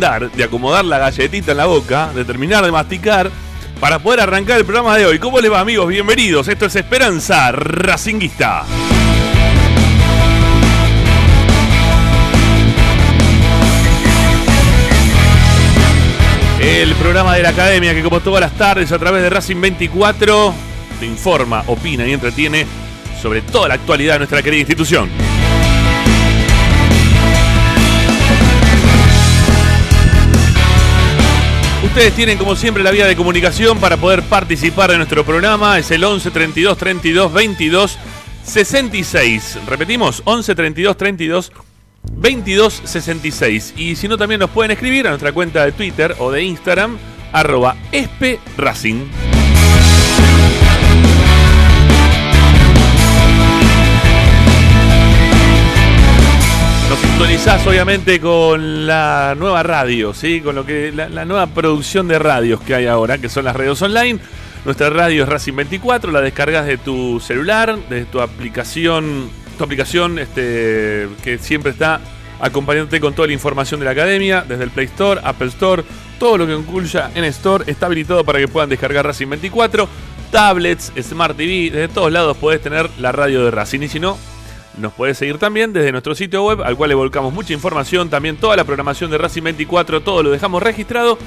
De acomodar la galletita en la boca, de terminar de masticar, para poder arrancar el programa de hoy. ¿Cómo les va, amigos? Bienvenidos. Esto es Esperanza Racinguista. El programa de la academia que como todas las tardes a través de Racing 24 te informa, opina y entretiene sobre toda la actualidad de nuestra querida institución. Ustedes tienen como siempre la vía de comunicación para poder participar de nuestro programa. Es el 11 32 32 22 66. Repetimos, 11 32 32 22 66. Y si no, también nos pueden escribir a nuestra cuenta de Twitter o de Instagram, arroba esperacing. Nos sintonizás obviamente con la nueva radio, ¿sí? Con lo que la, nueva producción de radios que hay ahora, que son las radios online. Nuestra radio es Racing 24, la descargas de tu celular, de tu aplicación, tu aplicación este, que siempre está acompañándote con toda la información de la academia, desde el Play Store, Apple Store, todo lo que incluya en Store está habilitado para que puedan descargar Racing 24, tablets, Smart TV, desde todos lados podés tener la radio de Racing y si no, nos puedes seguir también desde nuestro sitio web, al cual le volcamos mucha información, también toda la programación de Racing 24, todo lo dejamos registrado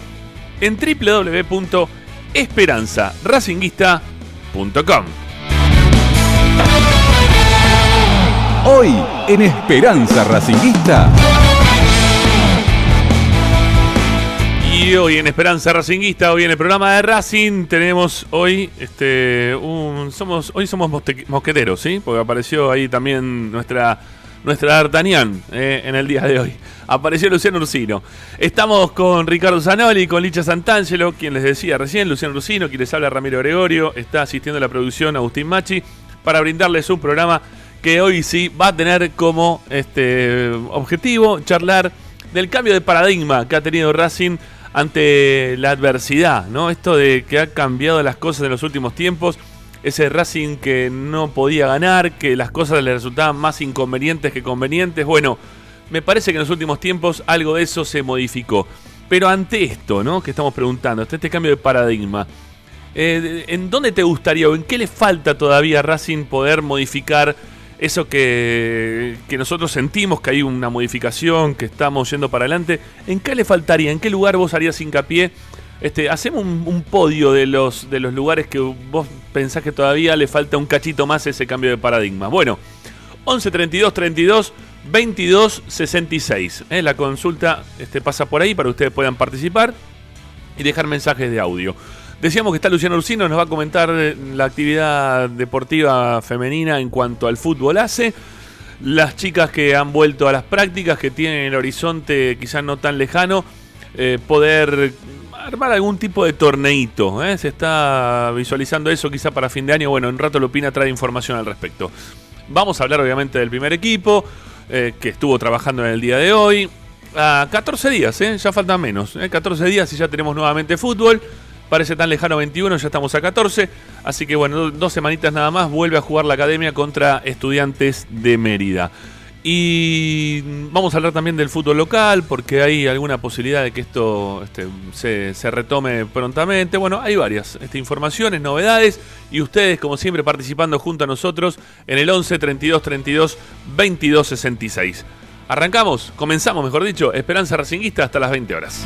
en www.esperanzaracinguista.com. Hoy en Esperanza Racinguista. Hoy en Esperanza Racinguista, hoy en el programa de Racing, tenemos hoy, este, un, somos, hoy somos mosqueteros, ¿sí? Porque apareció ahí también nuestra, nuestra D'Artagnan eh, en el día de hoy. Apareció Luciano Ursino. Estamos con Ricardo Zanoli, con Licha Santangelo, quien les decía recién, Luciano Ursino, quien les habla Ramiro Gregorio, está asistiendo a la producción Agustín Machi, para brindarles un programa que hoy sí va a tener como este objetivo charlar del cambio de paradigma que ha tenido Racing ante la adversidad, ¿no? Esto de que ha cambiado las cosas en los últimos tiempos, ese Racing que no podía ganar, que las cosas le resultaban más inconvenientes que convenientes. Bueno, me parece que en los últimos tiempos algo de eso se modificó. Pero ante esto, ¿no? Que estamos preguntando, este cambio de paradigma, eh, ¿en dónde te gustaría o en qué le falta todavía a Racing poder modificar eso que, que nosotros sentimos que hay una modificación, que estamos yendo para adelante? ¿En qué le faltaría? ¿En qué lugar vos harías hincapié? Este, hacemos un, podio de los, de los lugares que vos pensás que todavía le falta un cachito más ese cambio de paradigma. Bueno, 11 32 32 22 66. ¿eh? La consulta este, pasa por ahí para que ustedes puedan participar y dejar mensajes de audio. Decíamos que está Luciano Ursino, nos va a comentar eh, la actividad deportiva femenina en cuanto al fútbol hace. Las chicas que han vuelto a las prácticas, que tienen el horizonte quizás no tan lejano, eh, poder armar algún tipo de torneito. ¿eh? Se está visualizando eso quizá para fin de año. Bueno, en rato Lupina trae información al respecto. Vamos a hablar obviamente del primer equipo, que estuvo trabajando en el día de hoy. A 14 días, ya faltan menos. ¿eh? 14 días y ya tenemos nuevamente fútbol. Parece tan lejano 21, ya estamos a 14. Así que bueno, dos semanitas nada más vuelve a jugar la academia contra estudiantes de Mérida. Y vamos a hablar también del fútbol local, porque hay alguna posibilidad de que esto este, se, retome prontamente. Bueno, hay varias este, informaciones, novedades, y ustedes, como siempre, participando junto a nosotros en el 11 32 32 22 66. Arrancamos, comenzamos, mejor dicho, Esperanza Racinguista hasta las 20 horas.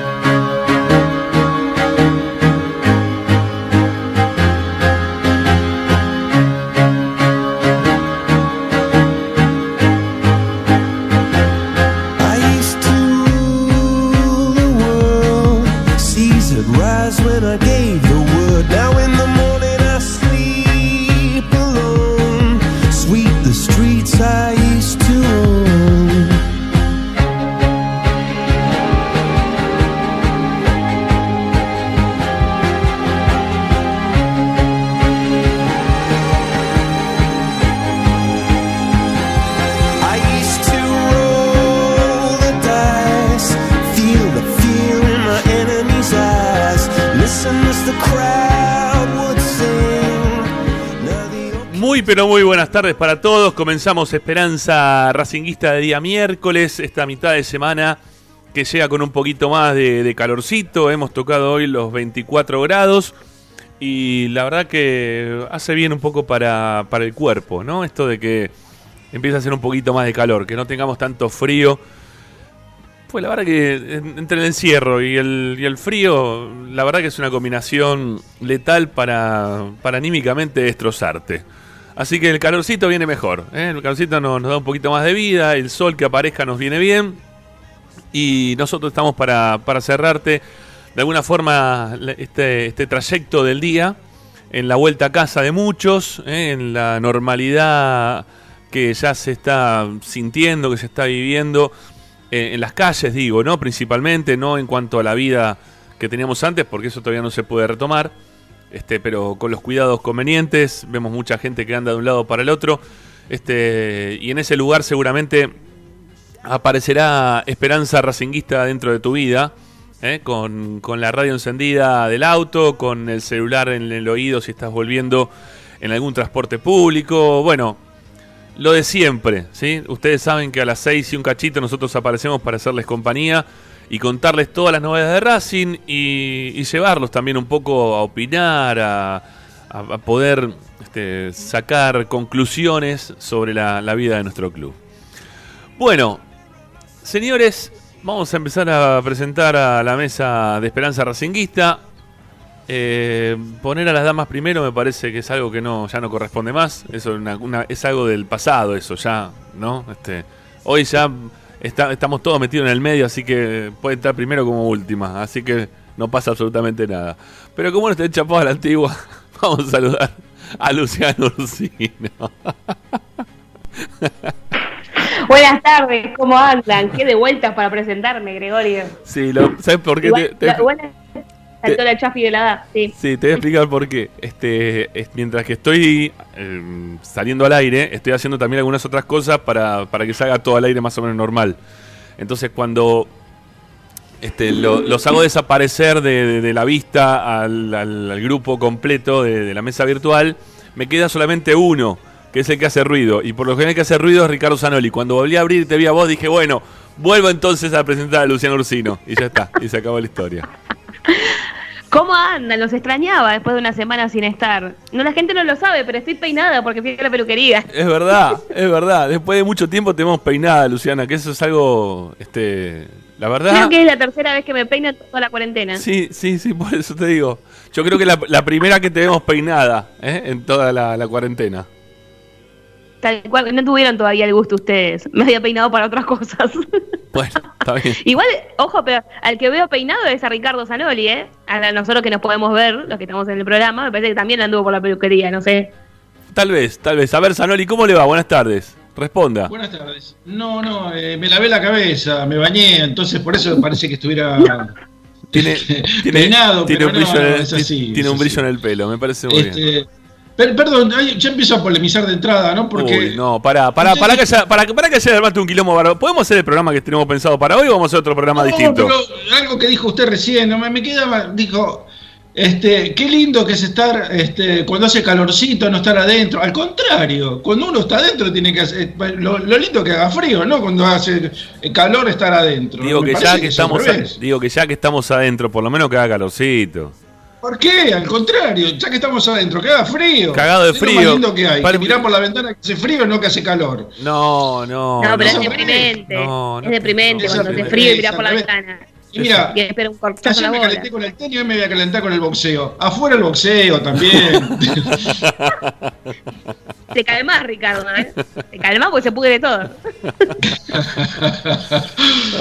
Comenzamos Esperanza Racinguista de día miércoles, esta mitad de semana que llega con un poquito más de, calorcito. Hemos tocado hoy los 24 grados y la verdad que hace bien un poco para, para el cuerpo, ¿no? Esto de que empieza a hacer un poquito más de calor, que no tengamos tanto frío. Pues la verdad que entre el encierro y el, y el frío, la verdad que es una combinación letal para, para anímicamente destrozarte. Así que el calorcito viene mejor. ¿eh? El calorcito nos, nos, da un poquito más de vida. El sol que aparezca nos viene bien. Y nosotros estamos para, para cerrarte de alguna forma este, este, trayecto del día. En la vuelta a casa de muchos. ¿eh? En la normalidad que ya se está sintiendo, que se está viviendo. Eh, en las calles, digo, ¿no? Principalmente, no en cuanto a la vida que teníamos antes, porque eso todavía no se puede retomar este, pero con los cuidados convenientes. Vemos mucha gente que anda de un lado para el otro. Este, y en ese lugar seguramente aparecerá esperanza racinguista dentro de tu vida. ¿eh? Con, con, la radio encendida del auto, con el celular en el oído si estás volviendo en algún transporte público. Bueno, lo de siempre. ¿sí? Ustedes saben que a las 6 y un cachito nosotros aparecemos para hacerles compañía y contarles todas las novedades de Racing y, y llevarlos también un poco a opinar, a, a poder este, sacar conclusiones sobre la, vida de nuestro club. Bueno, señores, vamos a empezar a presentar a la mesa de Esperanza Racinguista. Eh, poner a las damas primero me parece que es algo que no ya no corresponde más. Eso es algo del pasado, eso ya, ¿no? Este, hoy ya está- estamos todos metidos en el medio, así que puede estar primero como última. Así que no pasa absolutamente nada. Pero como no está chapado a la antigua, vamos a saludar a Luciano Ursino. Buenas tardes, ¿cómo andan? Qué de vueltas para presentarme, Gregorio. Sí, lo, ¿sabes por qué? Igual, te- te- igual saltó la chafi de la edad, sí. Sí, te voy a explicar por qué. Este, es- mientras que estoy eh, saliendo al aire, estoy haciendo también algunas otras cosas para, para que salga todo al aire más o menos normal. Entonces, cuando este, lo- los hago desaparecer de, de- de la vista al, al- al grupo completo de, de la mesa virtual, me queda solamente uno, que es el que hace ruido. Y por lo general el que hace ruido es Ricardo Zanoli. Cuando volví a abrir y te vi a vos, dije, bueno, vuelvo entonces a presentar a Luciano Ursino. Y ya está, y se acabó la historia. ¿Cómo andan? Los extrañaba después de una semana sin estar. No, la gente no lo sabe, pero estoy peinada porque fui a la peluquería. Es verdad, es verdad. Después de mucho tiempo tenemos peinada, Luciana, que eso es algo, este, la verdad. Creo que es la tercera vez que me peino toda la cuarentena. Sí, sí, sí, por eso te digo. Yo creo que la, la primera que te vemos peinada, ¿eh? en toda la, la cuarentena. Tal cual, no tuvieron todavía el gusto ustedes. Me había peinado para otras cosas. Bueno, está bien. Igual, ojo, pero al que veo peinado es a Ricardo Zanoli, ¿eh? A nosotros que nos podemos ver, los que estamos en el programa, me parece que también anduvo por la peluquería, no sé. Tal vez, tal vez. A ver, Zanoli, ¿cómo le va? Buenas tardes. Responda. Buenas tardes. No, no, eh, me lavé la cabeza, me bañé, entonces por eso parece que estuviera Tiene, este, tiene, peinado, tiene pero un brillo, no, en el, es así, tiene es un así. brillo en el pelo, me parece muy bien. Per- perdón, ya empiezo a polemizar de entrada, ¿no? Porque Uy, no, pará, pará, pará que haya, para, para que haya armarte un quilombo bárbaro. ¿Podemos hacer el programa que tenemos pensado para hoy o vamos a hacer otro programa No, distinto? pero algo que dijo usted recién, no me, me quedaba, dijo, este, qué lindo que es estar, este, cuando hace calorcito, no estar adentro. Al contrario, cuando uno está adentro tiene que hacer, lo, lo lindo que haga frío, ¿no? Cuando hace calor estar adentro. Digo que ya que estamos, revés. digo que ya que estamos adentro, por lo menos que haga calorcito. ¿Por qué? Al contrario, ya que estamos adentro, que haga frío. Cagado de Es lo frío. más lindo que hay. Pare- que mirar por la ventana que hace frío, no que hace calor. No, no. No, pero es no. deprimente. No, no, es deprimente no, cuando hace frío y mirás por la ventana. Y mira, Y espera un ayer me calenté con el tenis y hoy me voy a calentar con el boxeo. Afuera el boxeo también. Te calmás, Ricardo, ¿eh? Te calmás porque se pudre todo.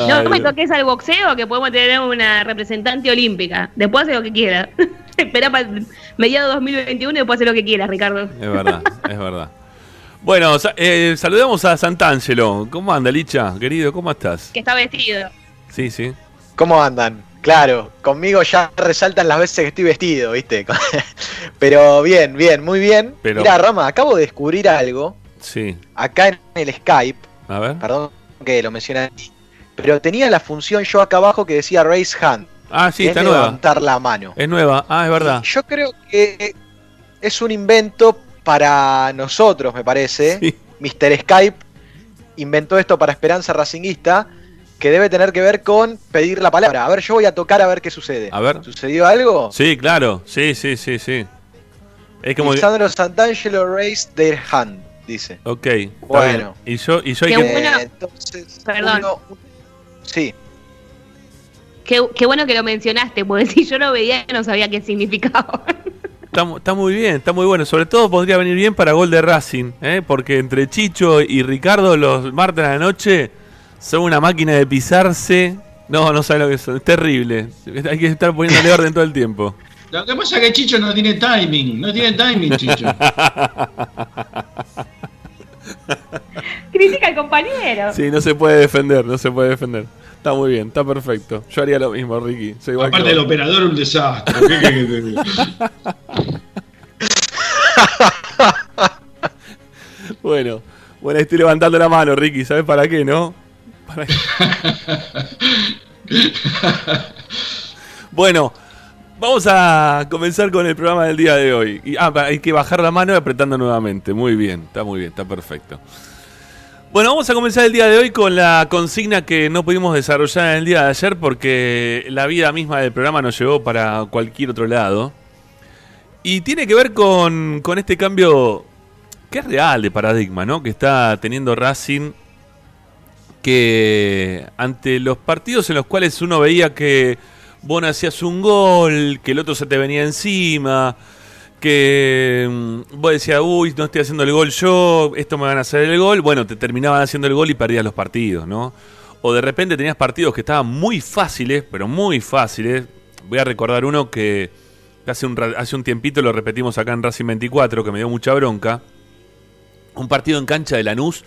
No, no me toques al boxeo que podemos tener una representante olímpica. Después hace lo que quiera. Espera para mediados 2021 y después hace lo que quiera, Ricardo. Es verdad, es verdad. Bueno, eh, saludamos a Santangelo. ¿Cómo anda, Licha? Querido, ¿cómo estás? Que está vestido. Sí, sí. ¿Cómo andan? Claro, conmigo ya resaltan las veces que estoy vestido, ¿viste? Pero bien, bien, muy bien. Pero- Mira, Rama, acabo de descubrir algo Sí. acá en el Skype, A ver. perdón que lo mencioné pero tenía la función yo acá abajo que decía raise hand, Ah, sí, está es nueva. levantar la mano. Es nueva. Ah, es verdad. Yo creo que es un invento para nosotros, me parece. Sí. Mr. Skype inventó esto para Esperanza Racinguista, que debe tener que ver con pedir la palabra. A ver, yo voy a tocar a ver qué sucede. A ver. ¿Sucedió algo? Sí, claro. Sí, sí, sí, sí. Es como que... Lisandro Santangelo raised their hand, dice. Ok. Bueno. bien. Y yo, y yo hay que... bueno. Eh, entonces, Perdón. uno- sí, Qué, qué bueno que lo mencionaste, porque si yo lo veía no sabía qué significaba. Está, está muy bien, está muy bueno. Sobre todo podría venir bien para gol de Racing, ¿eh? porque entre Chicho y Ricardo los martes a la noche son una máquina de pisarse. No, no sabes lo que son, es terrible. Hay que estar poniéndole orden todo el tiempo. Lo que pasa es que Chicho no tiene timing, no tiene timing, Chicho. Critica al compañero. Sí, no se puede defender, no se puede defender. Está muy bien, está perfecto. Yo haría lo mismo, Ricky. Soy igual Aparte del operador, un desastre. Bueno, bueno, estoy levantando la mano, Ricky. ¿Sabes para qué, no? Bueno, vamos a comenzar con el programa del día de hoy. Y, ah, hay que bajar la mano y apretando nuevamente. Muy bien, está muy bien, está perfecto. Bueno, vamos a comenzar el día de hoy con la consigna que no pudimos desarrollar en el día de ayer porque la vida misma del programa nos llevó para cualquier otro lado. Y tiene que ver con, con este cambio que es real de paradigma, ¿no? Que está teniendo Racing que ante los partidos en los cuales uno veía que vos hacías un gol, que el otro se te venía encima, que mm, vos decías, uy, no estoy haciendo el gol yo, esto me van a hacer el gol, bueno, te terminaban haciendo el gol y perdías los partidos, ¿no? O de repente tenías partidos que estaban muy fáciles, pero muy fáciles. Voy a recordar uno que hace un, hace un tiempito lo repetimos acá en Racing 24, que me dio mucha bronca. Un partido en cancha de Lanús,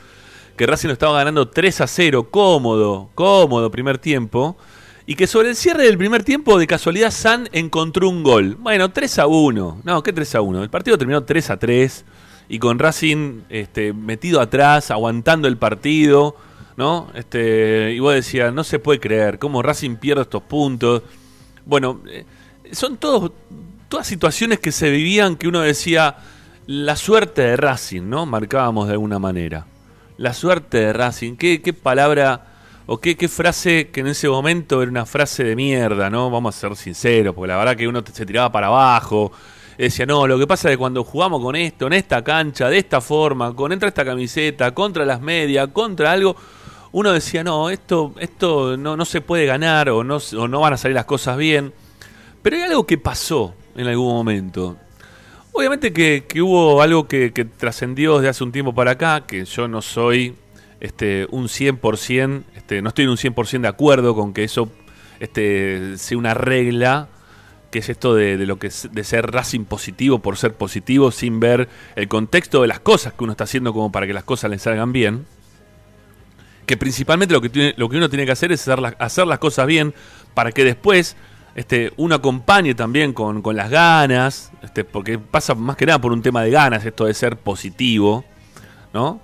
que Racing lo estaba ganando 3 a 0, cómodo, cómodo primer tiempo. Y que sobre el cierre del primer tiempo, de casualidad, San encontró un gol. Bueno, 3 a 1. No, ¿qué 3 a 1? El partido terminó 3 a 3. Y con Racing este, metido atrás, aguantando el partido. ¿No? Este, y vos decías, no se puede creer, cómo Racing pierde estos puntos. Bueno, eh, son todas situaciones que se vivían que uno decía, la suerte de Racing, ¿no? Marcábamos de alguna manera. La suerte de Racing. ¿Qué, qué palabra o qué, qué frase que en ese momento era una frase de mierda, ¿no? Vamos a ser sinceros, porque la verdad que uno se tiraba para abajo. Decía, no, lo que pasa es que cuando jugamos con esto, en esta cancha, de esta forma, con entra esta camiseta, contra las medias, contra algo, uno decía, no, esto, esto no, no se puede ganar o no, o no van a salir las cosas bien. Pero hay algo que pasó en algún momento. Obviamente que, hubo algo que, trascendió desde hace un tiempo para acá, que yo no soy este, un 100%, este, no estoy en un 100% de acuerdo con que eso este, sea una regla, que es esto de, lo que es, de ser Racing positivo por ser positivo sin ver el contexto de las cosas que uno está haciendo como para que las cosas le salgan bien. Que principalmente lo que, tiene- lo que uno tiene que hacer es hacer las cosas bien para que después este, uno acompañe también con, con las ganas, este, porque pasa más que nada por un tema de ganas esto de ser positivo, ¿no?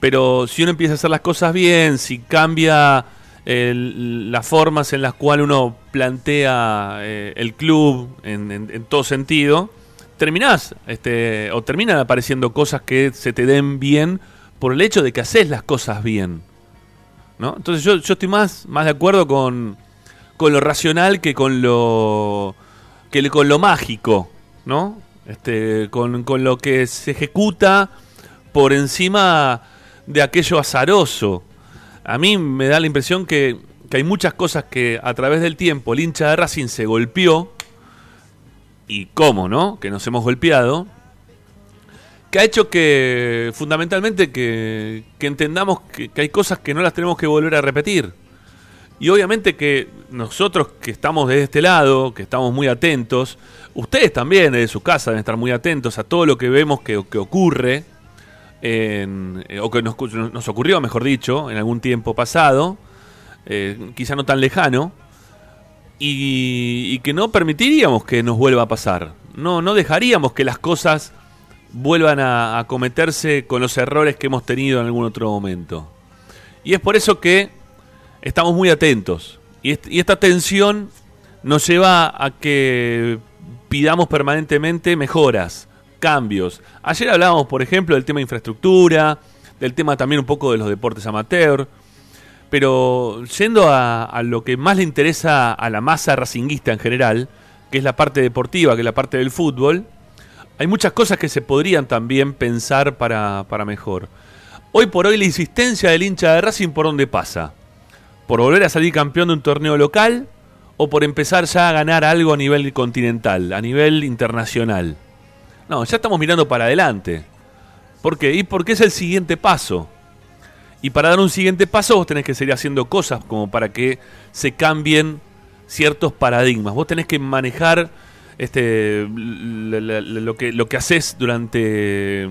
Pero si uno empieza a hacer las cosas bien, si cambia las formas en las cuales uno plantea eh, el club en todo sentido, terminás, este, o terminan apareciendo cosas que se te den bien por el hecho de que haces las cosas bien. ¿no? Entonces yo, yo estoy más, más de acuerdo con, con lo racional que con lo que con lo mágico, ¿no? Este, con, con lo que se ejecuta por encima de aquello azaroso. A mí me da la impresión que, que hay muchas cosas que a través del tiempo el hincha de Racing se golpeó, y cómo, ¿no? Que nos hemos golpeado, que ha hecho que, fundamentalmente, que, entendamos que hay cosas que no las tenemos que volver a repetir. Y obviamente que nosotros que estamos de este lado, que estamos muy atentos, ustedes también desde su casa deben estar muy atentos a todo lo que vemos que, que ocurre, eh, o que nos, ocurrió, mejor dicho, en algún tiempo pasado, eh, quizá no tan lejano, y, y que no permitiríamos que nos vuelva a pasar. No, no dejaríamos que las cosas vuelvan a, a cometerse con los errores que hemos tenido en algún otro momento. Y es por eso que estamos muy atentos. Y, est- y esta tensión nos lleva a que pidamos permanentemente mejoras, cambios. Ayer hablábamos, por ejemplo, del tema de infraestructura, del tema también un poco de los deportes amateur. Pero yendo a, a lo que más le interesa a la masa racinguista en general, que es la parte deportiva, que es la parte del fútbol, hay muchas cosas que se podrían también pensar para, para mejor. Hoy por hoy la insistencia del hincha de Racing por dónde pasa. ¿Por volver a salir campeón de un torneo local o por empezar ya a ganar algo a nivel continental, a nivel internacional? No, ya estamos mirando para adelante. ¿Por qué? Y porque es el siguiente paso. Y para dar un siguiente paso vos tenés que seguir haciendo cosas como para que se cambien ciertos paradigmas. Vos tenés que manejar este lo que lo que haces durante eh,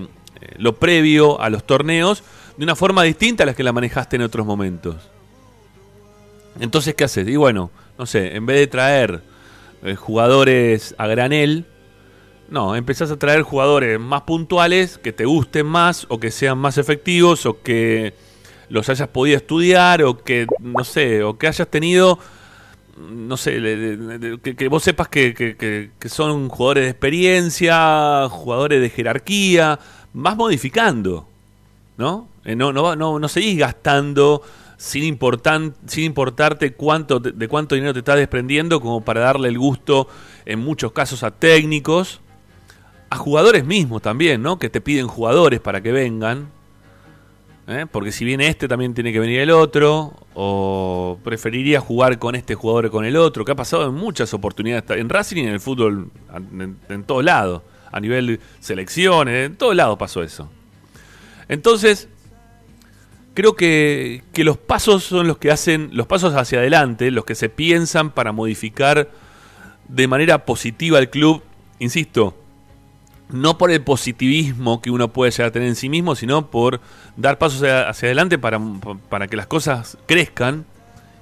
lo previo a los torneos de una forma distinta a la que la manejaste en otros momentos. Entonces, ¿qué haces? Y bueno, no sé, en vez de traer eh, jugadores a granel, no, empezás a traer jugadores más puntuales que te gusten más o que sean más efectivos o que los hayas podido estudiar o que, no sé, o que hayas tenido, no sé, le- que, que vos sepas que, que- que- que son jugadores de experiencia, jugadores de jerarquía, vas modificando, ¿no? Eh, no, no, no, no seguís gastando sin, sin importarte cuánto, de cuánto dinero te estás desprendiendo como para darle el gusto, en muchos casos, a técnicos, a jugadores mismos también, ¿no? Que te piden jugadores para que vengan. ¿eh? porque si viene este también tiene que venir el otro, o preferiría jugar con este jugador o con el otro, que ha pasado en muchas oportunidades, en Racing y en el fútbol, en, en todos lados, a nivel selecciones, en todos lados pasó eso. Entonces, creo que, que los pasos son los que hacen, los pasos hacia adelante, los que se piensan para modificar de manera positiva el club, insisto, no por el positivismo que uno puede llegar a tener en sí mismo, sino por dar pasos hacia, hacia adelante para, para que las cosas crezcan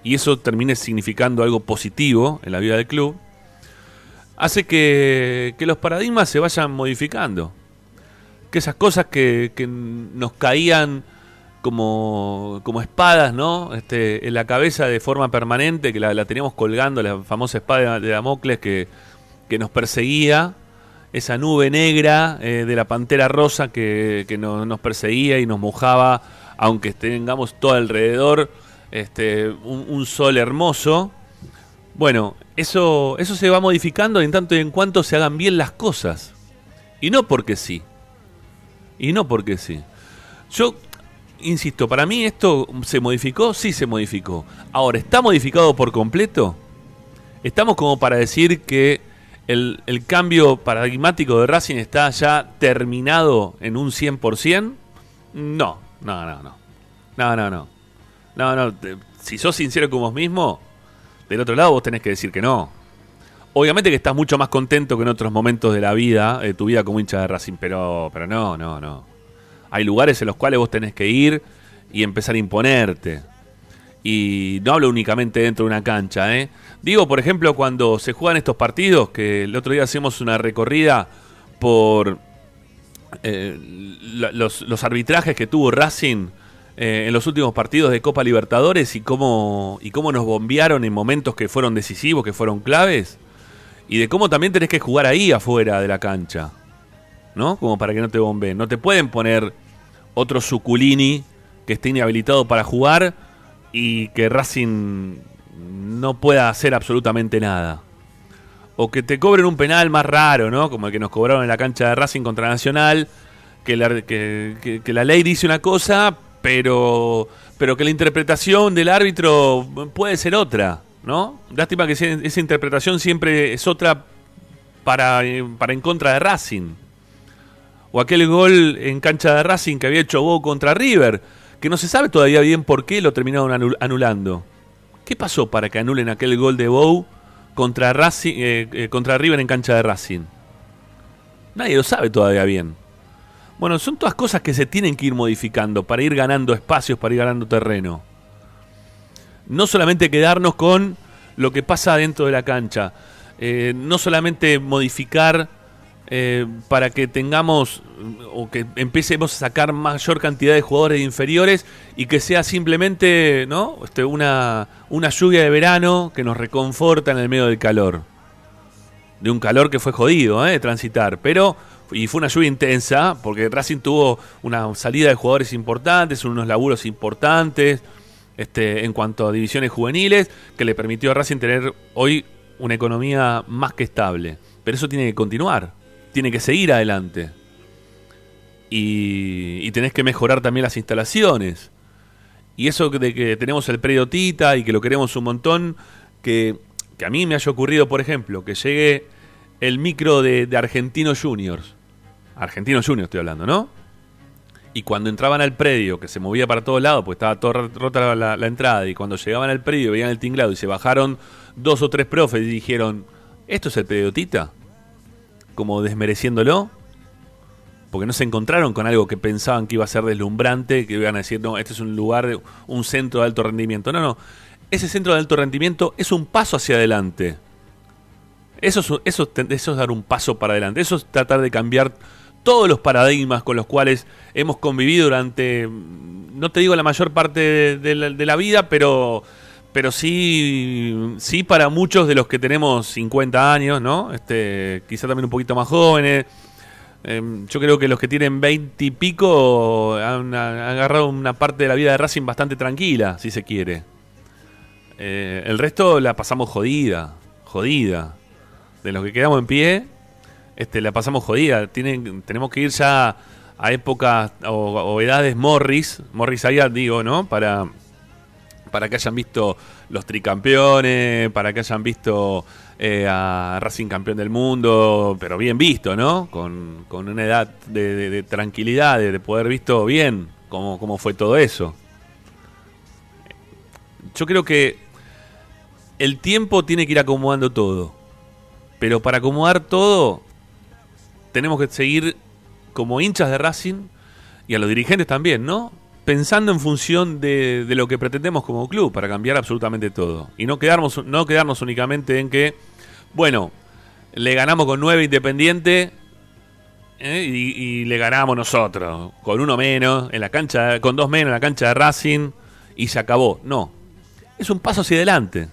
y eso termine significando algo positivo en la vida del club, hace que, que los paradigmas se vayan modificando. Que esas cosas que, que nos caían como, como espadas, ¿no? Este, en la cabeza de forma permanente, que la, la teníamos colgando, la famosa espada de Damocles que, que nos perseguía, esa nube negra eh, de la pantera rosa que, que no- nos perseguía y nos mojaba, aunque tengamos todo alrededor este, un, un sol hermoso. Bueno, eso, eso se va modificando en tanto y en cuanto se hagan bien las cosas. Y no porque sí. Y no porque sí. Yo insisto, para mí esto se modificó, sí se modificó. Ahora, ¿está modificado por completo? ¿Estamos como para decir que el, el cambio paradigmático de Racing está ya terminado en un 100%? No, no, no, no. No, no, no. No, no. Si sos sincero con vos mismo, del otro lado vos tenés que decir que no. Obviamente que estás mucho más contento que en otros momentos de la vida, de tu vida como hincha de Racing, pero, pero no, no, no. Hay lugares en los cuales vos tenés que ir y empezar a imponerte. Y no hablo únicamente dentro de una cancha, ¿eh? Digo, por ejemplo, cuando se juegan estos partidos, que el otro día hacemos una recorrida por eh, los arbitrajes que tuvo Racing eh, en los últimos partidos de Copa Libertadores y cómo, y cómo nos bombearon en momentos que fueron decisivos, que fueron claves, y de cómo también tenés que jugar ahí afuera de la cancha, ¿no? Como para que no te bombeen. No te pueden poner otro Suculini que esté inhabilitado para jugar y que Racing no pueda hacer absolutamente nada. O que te cobren un penal más raro, ¿no? Como el que nos cobraron en la cancha de Racing contra Nacional, que la, que, que- la ley dice una cosa, pero, pero que la interpretación del árbitro puede ser otra, ¿no? Lástima que esa interpretación siempre es otra para, eh, para en contra de Racing. O aquel gol en cancha de Racing que había hecho Bow contra River, que no se sabe todavía bien por qué lo terminaron anul- anulando. ¿Qué pasó para que anulen aquel gol de Bow contra, Racing, eh, eh, contra River en cancha de Racing? Nadie lo sabe todavía bien. Bueno, son todas cosas que se tienen que ir modificando para ir ganando espacios, para ir ganando terreno. No solamente quedarnos con lo que pasa dentro de la cancha. Eh, no solamente modificar eh, para que tengamos o que empecemos a sacar mayor cantidad de jugadores inferiores y que sea simplemente ¿no? este, una, una lluvia de verano que nos reconforta en el medio del calor. De un calor que fue jodido ¿eh? de transitar, pero y fue una lluvia intensa porque Racing tuvo una salida de jugadores importantes, unos laburos importantes este, en cuanto a divisiones juveniles que le permitió a Racing tener hoy una economía más que estable. Pero eso tiene que continuar, tiene que seguir adelante. Y, tenés que mejorar también las instalaciones. Y eso de que tenemos el predio Tita y que lo queremos un montón, que, que a mí me haya ocurrido, por ejemplo, que llegue el micro de, de Argentinos Juniors. Argentinos Juniors estoy hablando, ¿no? Y cuando entraban al predio, que se movía para todos lados, pues estaba toda rota la, la entrada, y cuando llegaban al predio veían el tinglado y se bajaron dos o tres profes y dijeron, ¿esto es el predio Tita? Como desmereciéndolo, porque no se encontraron con algo que pensaban que iba a ser deslumbrante, que iban a decir, no, este es un lugar, un centro de alto rendimiento. No, no, ese centro de alto rendimiento es un paso hacia adelante. Eso es, eso, eso es dar un paso para adelante, eso es tratar de cambiar todos los paradigmas con los cuales hemos convivido durante, no te digo la mayor parte de, la vida, pero pero sí, sí para muchos de los que tenemos 50 años, ¿no? Este, quizá también un poquito más jóvenes. Eh, yo creo que los que tienen 20 y pico han, agarrado una parte de la vida de Racing bastante tranquila, si se quiere. Eh, el resto la pasamos jodida, jodida. De los que quedamos en pie, este, la pasamos jodida. Tienen, tenemos que ir ya a, épocas o, o edades Morris, Morris allá digo, ¿no? Para, para que hayan visto los tricampeones, para que hayan visto eh, a Racing campeón del mundo, pero bien visto, ¿no? Con, con una edad de, de- tranquilidad, de, de poder visto bien cómo, cómo fue todo eso. Yo creo que el tiempo tiene que ir acomodando todo. Pero para acomodar todo, tenemos que seguir como hinchas de Racing y a los dirigentes también, ¿no? Pensando en función de, de lo que pretendemos como club para cambiar absolutamente todo. Y no quedarnos, no quedarnos únicamente en que, bueno, le ganamos con nueve Independiente ¿eh? y, y le ganamos nosotros, con uno menos, en la cancha, con dos menos en la cancha de Racing, y se acabó. No. Es un paso hacia adelante.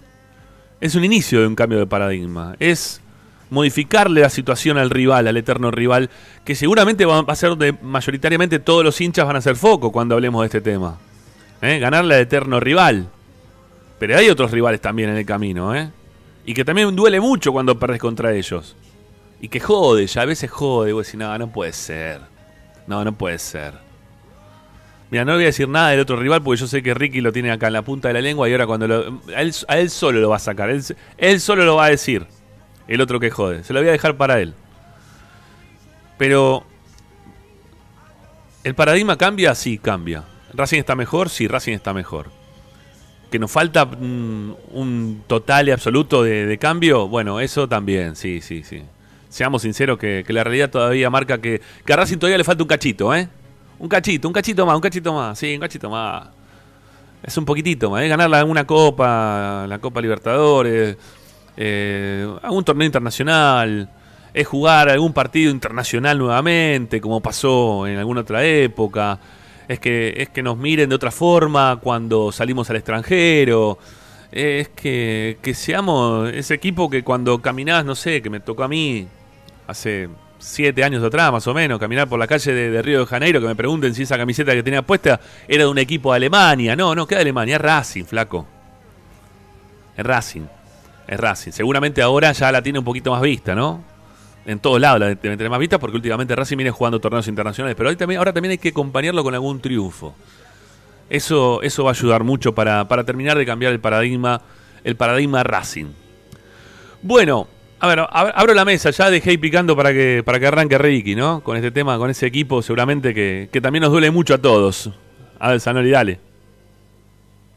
Es un inicio de un cambio de paradigma. Es modificarle la situación al rival, al eterno rival, que seguramente va a ser de mayoritariamente todos los hinchas van a ser foco cuando hablemos de este tema. ¿Eh? Ganarle al eterno rival. Pero hay otros rivales también en el camino, ¿eh? Y que también duele mucho cuando perdés contra ellos. Y que jode, ya a veces jode. Vos decís, no, no puede ser. No, no puede ser. Mira, no voy a decir nada del otro rival porque yo sé que Ricky lo tiene acá en la punta de la lengua y ahora cuando lo. A él, solo lo va a sacar. Él solo lo va a decir. El otro que jode. Se lo voy a dejar para él. Pero. ¿El paradigma cambia? Sí, cambia. ¿Racing está mejor? Sí, Racing está mejor. ¿Que nos falta mm, un total y absoluto de, de cambio? Bueno, eso también, sí, sí, sí. Seamos sinceros que, que la realidad todavía marca que, que a Racing todavía le falta un cachito, ¿eh? Un cachito, un cachito más, un cachito más, sí, un cachito más. Es un poquitito más, ¿eh? Ganar una copa, la Copa Libertadores, eh, algún torneo internacional, es jugar algún partido internacional nuevamente, como pasó en alguna otra época, es que, es que nos miren de otra forma cuando salimos al extranjero, es que, que seamos ese equipo que cuando caminás, no sé, que me tocó a mí hace siete años atrás, más o menos, caminar por la calle de, Río de Janeiro, que me pregunten si esa camiseta que tenía puesta era de un equipo de Alemania. No, no, ¿qué de Alemania? Racing, flaco. Es Racing. Es Racing. Seguramente ahora ya la tiene un poquito más vista, ¿no? En todos lados la debe tener más vista porque últimamente Racing viene jugando torneos internacionales. Pero también, ahora también hay que acompañarlo con algún triunfo. Eso, eso va a ayudar mucho para, para terminar de cambiar el paradigma, el paradigma Racing. Bueno, a ver, ab- abro la mesa, ya dejé picando para que, para que arranque Ricky, ¿no? Con este tema, con ese equipo, seguramente que, que también nos duele mucho a todos. A ver, Sanoli, dale.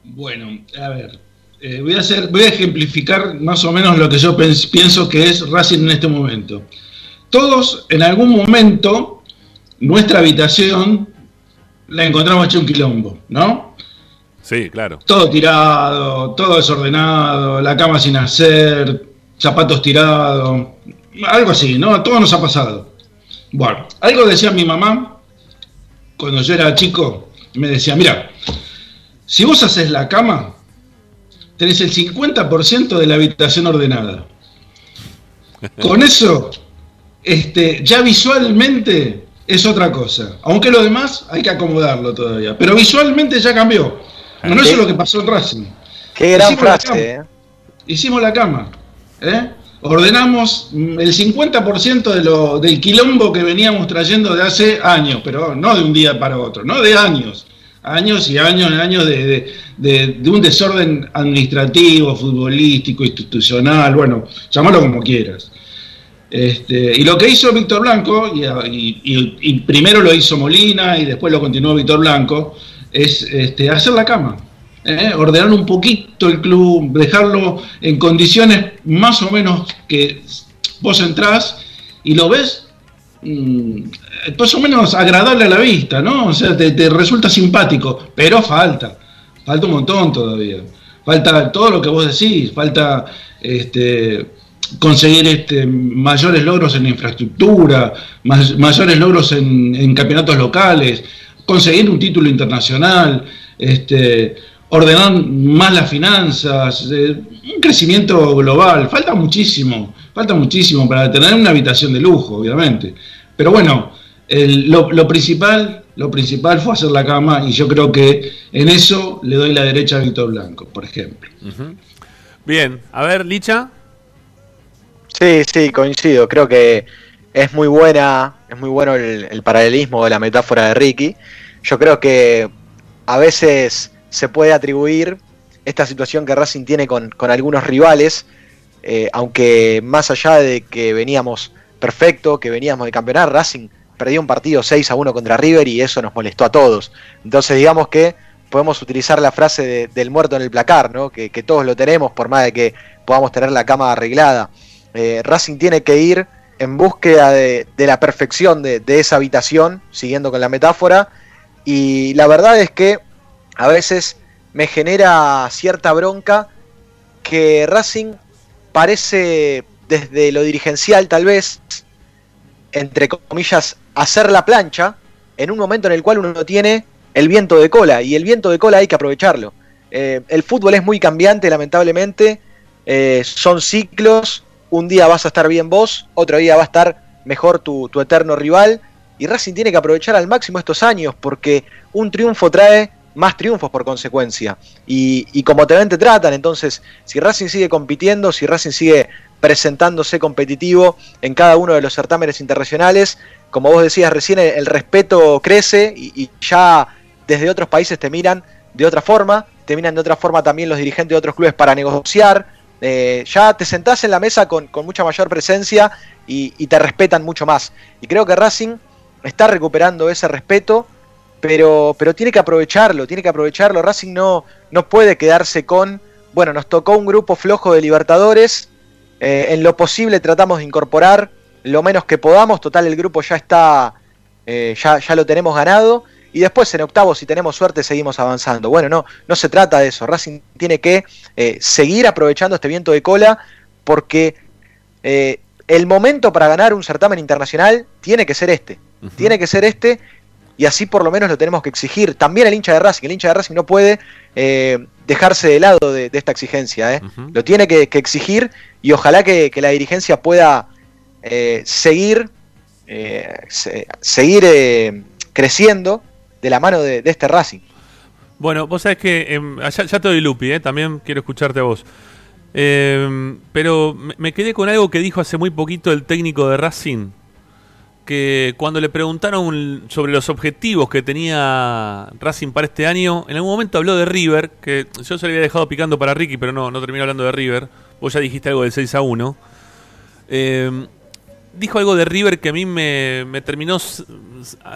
Bueno, a ver, eh, voy, a hacer, voy a ejemplificar más o menos lo que yo pienso que es Racing en este momento. Todos, en algún momento, nuestra habitación la encontramos hecha un quilombo, ¿no? Sí, claro. Todo tirado, todo desordenado, la cama sin hacer, zapatos tirados, algo así, ¿no? A todos nos ha pasado. Bueno, algo decía mi mamá cuando yo era chico, me decía, mira, si vos haces la cama, tenés el 50% de la habitación ordenada. Con eso, este, ya visualmente es otra cosa. Aunque lo demás hay que acomodarlo todavía. Pero visualmente ya cambió. Bueno, eso es lo que pasó en Racing. Qué gran Hicimos la cama. frase, ¿eh? Hicimos la cama. ¿eh? Ordenamos mm, el 50% de lo, del quilombo que veníamos trayendo de hace años, pero no de un día para otro, no de años. Años y años y años de, de- de- un desorden administrativo, futbolístico, institucional, bueno, llamalo como quieras. Este, y lo que hizo Víctor Blanco, y, primero lo hizo Molina y después lo continuó Víctor Blanco, es este, hacer la cama. ¿eh? ordenar un poquito el club, dejarlo en condiciones más o menos que vos entrás y lo ves mm, más o menos agradable a la vista, ¿no? O sea, te resulta simpático, pero falta, falta un montón todavía. Falta todo lo que vos decís, falta este, conseguir este, mayores logros en infraestructura, mayores logros en, campeonatos locales, conseguir un título internacional, este, ordenar más las finanzas, eh, un crecimiento global. Falta muchísimo, falta muchísimo para tener una habitación de lujo, obviamente. Pero bueno, lo principal, lo principal fue hacer la cama y yo creo que en eso le doy la derecha a Víctor Blanco, por ejemplo. Bien, a ver, Licha. Sí, sí, coincido. Creo que es muy buena, es muy bueno el, el paralelismo de la metáfora de Ricky. Yo creo que a veces se puede atribuir esta situación que Racing tiene con, con algunos rivales, eh, aunque más allá de que veníamos perfecto, que veníamos de campeonar, Racing perdió un partido 6 a 1 contra River y eso nos molestó a todos. Entonces digamos que podemos utilizar la frase de- del muerto en el placar, ¿no? que, todos lo tenemos por más de que podamos tener la cama arreglada. Eh, Racing tiene que ir en búsqueda de, la perfección de esa habitación, siguiendo con la metáfora, y la verdad es que a veces me genera cierta bronca que Racing parece desde lo dirigencial tal vez, entre comillas, hacer la plancha en un momento en el cual uno tiene el viento de cola y el viento de cola hay que aprovecharlo. Eh, el fútbol es muy cambiante, lamentablemente, eh, son ciclos, un día vas a estar bien vos, otro día va a estar mejor tu, tu eterno rival y Racing tiene que aprovechar al máximo estos años porque un triunfo trae más triunfos por consecuencia. Y, y como te ven, te tratan. Entonces, si Racing sigue compitiendo, si Racing sigue presentándose competitivo en cada uno de los certámenes internacionales, como vos decías recién, el, respeto crece y, ya desde otros países te miran de otra forma, te miran de otra forma también los dirigentes de otros clubes para negociar. Eh, ya te sentás en la mesa con, mucha mayor presencia y, y te respetan mucho más. Y creo que Racing está recuperando ese respeto pero, pero tiene que aprovecharlo, tiene que aprovecharlo. Racing no, no puede quedarse con, bueno, nos tocó un grupo flojo de Libertadores, eh, en lo posible tratamos de incorporar lo menos que podamos, total el grupo ya está, eh, ya, ya lo tenemos ganado, y después en octavos, si tenemos suerte, seguimos avanzando. Bueno, no, no se trata de eso, Racing tiene que eh, seguir aprovechando este viento de cola, porque el momento para ganar un certamen internacional tiene que ser este, tiene que ser este, y así por lo menos lo tenemos que exigir. También el hincha de Racing, el hincha de Racing no puede eh, dejarse de lado de, de esta exigencia, ¿eh? Lo tiene que, que exigir y ojalá que, que la dirigencia pueda eh, seguir, se- seguir creciendo de la mano de, de este Racing. Bueno, vos sabés que em, ya, ya te doy Lupi, también quiero escucharte a vos. Em, pero me, me quedé con algo que dijo hace muy poquito el técnico de Racing, que cuando le preguntaron sobre los objetivos que tenía Racing para este año, en algún momento habló de River, que yo se lo había dejado picando para Ricky, pero no, no terminé hablando de River. Vos ya dijiste algo del 6 a 1. Em, dijo algo de River que a mí me, me terminó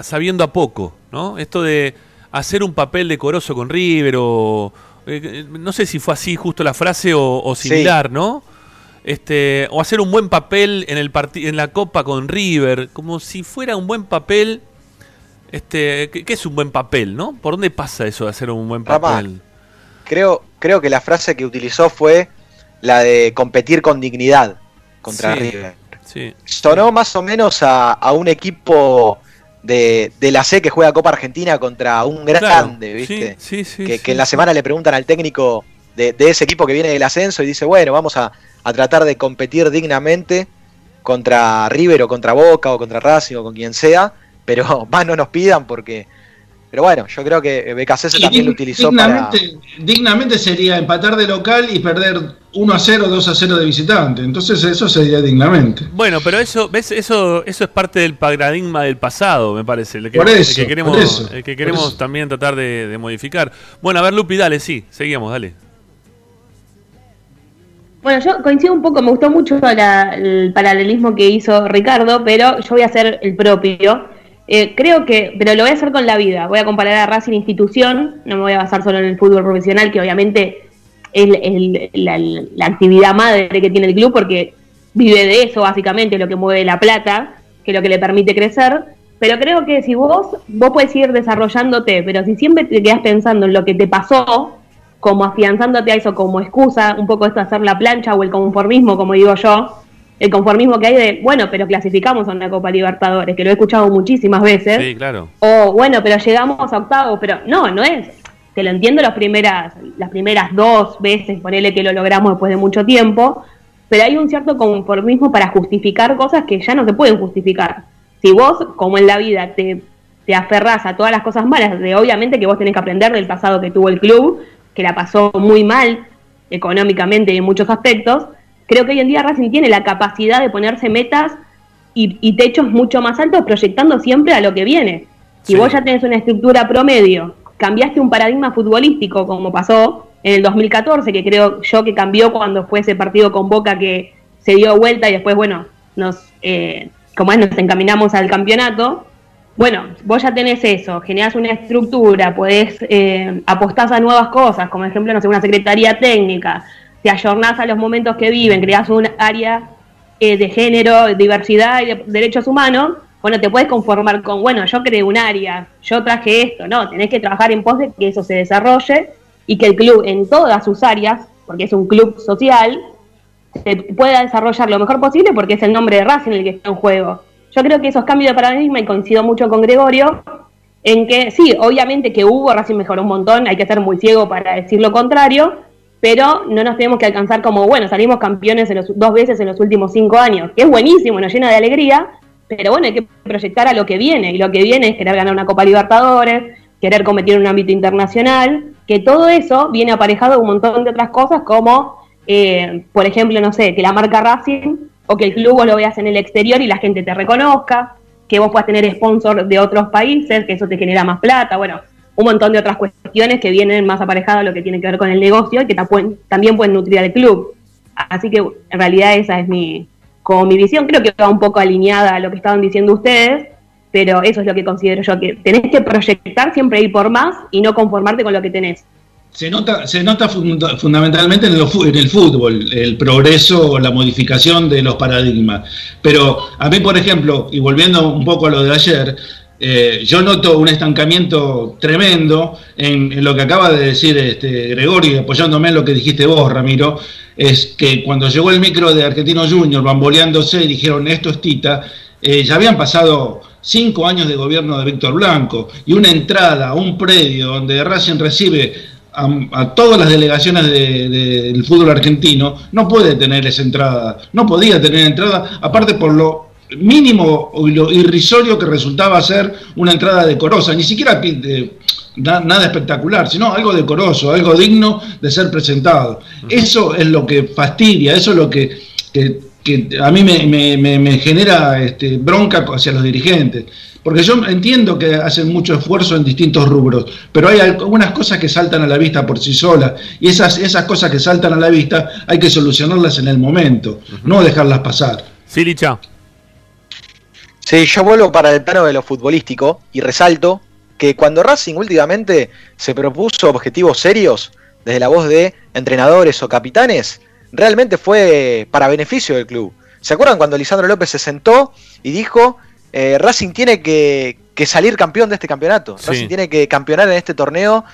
sabiendo a poco, ¿no? Esto de hacer un papel decoroso con River o... eh, no sé si fue así justo la frase o, o Sí. similar, ¿no? Este, o hacer un buen papel en el en la Copa con River, como si fuera un buen papel. Este, ¿qué, es un buen papel, no? ¿Por dónde pasa eso de hacer un buen papel? Creo, creo que la frase que utilizó fue la de competir con dignidad contra Sí. River. Sí. Sonó más o menos a, a un equipo de, de la C que juega Copa Argentina contra un grande, Claro, ¿viste? Sí, sí, sí, que, que en la semana le preguntan al técnico de, de ese equipo que viene del ascenso y dice, bueno, vamos a, a tratar de competir dignamente contra River o contra Boca o contra Racing o con quien sea, pero más no nos pidan porque... Pero bueno, yo creo que BKC también lo utilizó para... dignamente, dignamente sería empatar de local y perder 1 a 0, 2 a 0 de visitante. Entonces eso sería dignamente. Bueno, pero eso, ¿ves? Eso, eso es parte del paradigma del pasado, me parece. El que, Por el eso, que queremos, por eso, el que por queremos eso. también tratar de, de modificar. Bueno, a ver, Lupi, dale, sí, seguimos, dale. Bueno, yo coincido un poco, me gustó mucho la- el paralelismo que hizo Ricardo, pero yo voy a hacer el propio. Eh, creo que, pero lo voy a hacer con la vida. Voy a comparar a Racing institución, no me voy a basar solo en el fútbol profesional, que obviamente es la, la actividad madre que tiene el club, porque vive de eso básicamente, lo que mueve la plata, que es lo que le permite crecer. Pero creo que si vos, vos puedes ir desarrollándote, pero si siempre te quedas pensando en lo que te pasó, como afianzándote a eso como excusa, un poco esto de hacer la plancha o el conformismo, como digo yo, el conformismo que hay de, bueno, pero clasificamos a una Copa Libertadores, que lo he escuchado muchísimas veces, Sí, claro. o bueno, pero llegamos a octavos, pero no, no es, te lo entiendo las primeras, las primeras dos veces, ponele que lo logramos después de mucho tiempo, pero hay un cierto conformismo para justificar cosas que ya no se pueden justificar. Si vos, como en la vida, te, te aferrás a todas las cosas malas, de obviamente que vos tenés que aprender del pasado que tuvo el club, que la pasó muy mal económicamente y en muchos aspectos, creo que hoy en día Racing tiene la capacidad de ponerse metas y, y techos mucho más altos proyectando siempre a lo que viene. Si Sí. vos ya tenés una estructura promedio, cambiaste un paradigma futbolístico como pasó en el 2014, que creo yo que cambió cuando fue ese partido con Boca que se dio vuelta y después, bueno, nos, eh, como es, nos encaminamos al campeonato. Bueno, vos ya tenés eso, generás una estructura, podés eh, apostás a nuevas cosas, como ejemplo, no sé, una secretaría técnica, te ayornás a los momentos que viven, creás un área eh, de género, diversidad y de derechos humanos, bueno, te puedes conformar con, bueno, yo creé un área, yo traje esto, no, tenés que trabajar en pos de que eso se desarrolle y que el club en todas sus áreas, porque es un club social, se pueda desarrollar lo mejor posible porque es el nombre de Racing el que está en juego. Yo creo que esos cambios de paradigma, y coincido mucho con Gregorio, en que sí, obviamente que hubo, Racing mejoró un montón, hay que ser muy ciego para decir lo contrario, pero no nos tenemos que alcanzar como, bueno, salimos campeones en los, dos veces en los últimos cinco años, que es buenísimo, nos llena de alegría, pero bueno, hay que proyectar a lo que viene, y lo que viene es querer ganar una Copa Libertadores, querer competir en un ámbito internacional, que todo eso viene aparejado de un montón de otras cosas como, eh, por ejemplo, no sé, que la marca Racing o que el club vos lo veas en el exterior y la gente te reconozca, que vos puedas tener sponsor de otros países, que eso te genera más plata, bueno, un montón de otras cuestiones que vienen más aparejadas a lo que tiene que ver con el negocio y que también pueden nutrir al club. Así que en realidad esa es mi, como mi visión, creo que va un poco alineada a lo que estaban diciendo ustedes, pero eso es lo que considero yo, que tenés que proyectar siempre ir por más y no conformarte con lo que tenés. Se nota, se nota funda- fundamentalmente en, en el fútbol, el progreso la modificación de los paradigmas. Pero a mí, por ejemplo, y volviendo un poco a lo de ayer, eh, yo noto un estancamiento tremendo en, lo que acaba de decir este Gregorio, apoyándome en lo que dijiste vos, Ramiro, es que cuando llegó el micro de Argentino Junior, bamboleándose, y dijeron esto es Tita, eh, ya habían pasado cinco años de gobierno de Víctor Blanco y una entrada a un predio donde Racing recibe a, a todas las delegaciones de- de- del fútbol argentino, no puede tener esa entrada, no podía tener entrada, aparte por lo mínimo y lo irrisorio que resultaba ser una entrada decorosa, ni siquiera de- na- nada espectacular, sino algo decoroso, algo digno de ser presentado. Eso es lo que fastidia, eso es lo que, que- que a mí me, me- me- me genera este, bronca hacia los dirigentes. Porque yo entiendo que hacen mucho esfuerzo en distintos rubros, pero hay algunas cosas que saltan a la vista por sí solas. Y esas, esas cosas que saltan a la vista hay que solucionarlas en el momento, no dejarlas pasar. Sí, Licha. Sí, yo vuelvo para el plano de lo futbolístico y resalto que cuando Racing últimamente se propuso objetivos serios desde la voz de entrenadores o capitanes, realmente fue para beneficio del club. ¿Se acuerdan cuando Lisandro López se sentó y dijo, eh, Racing tiene que, que salir campeón de este campeonato? Sí. Racing tiene que campeonar en este torneo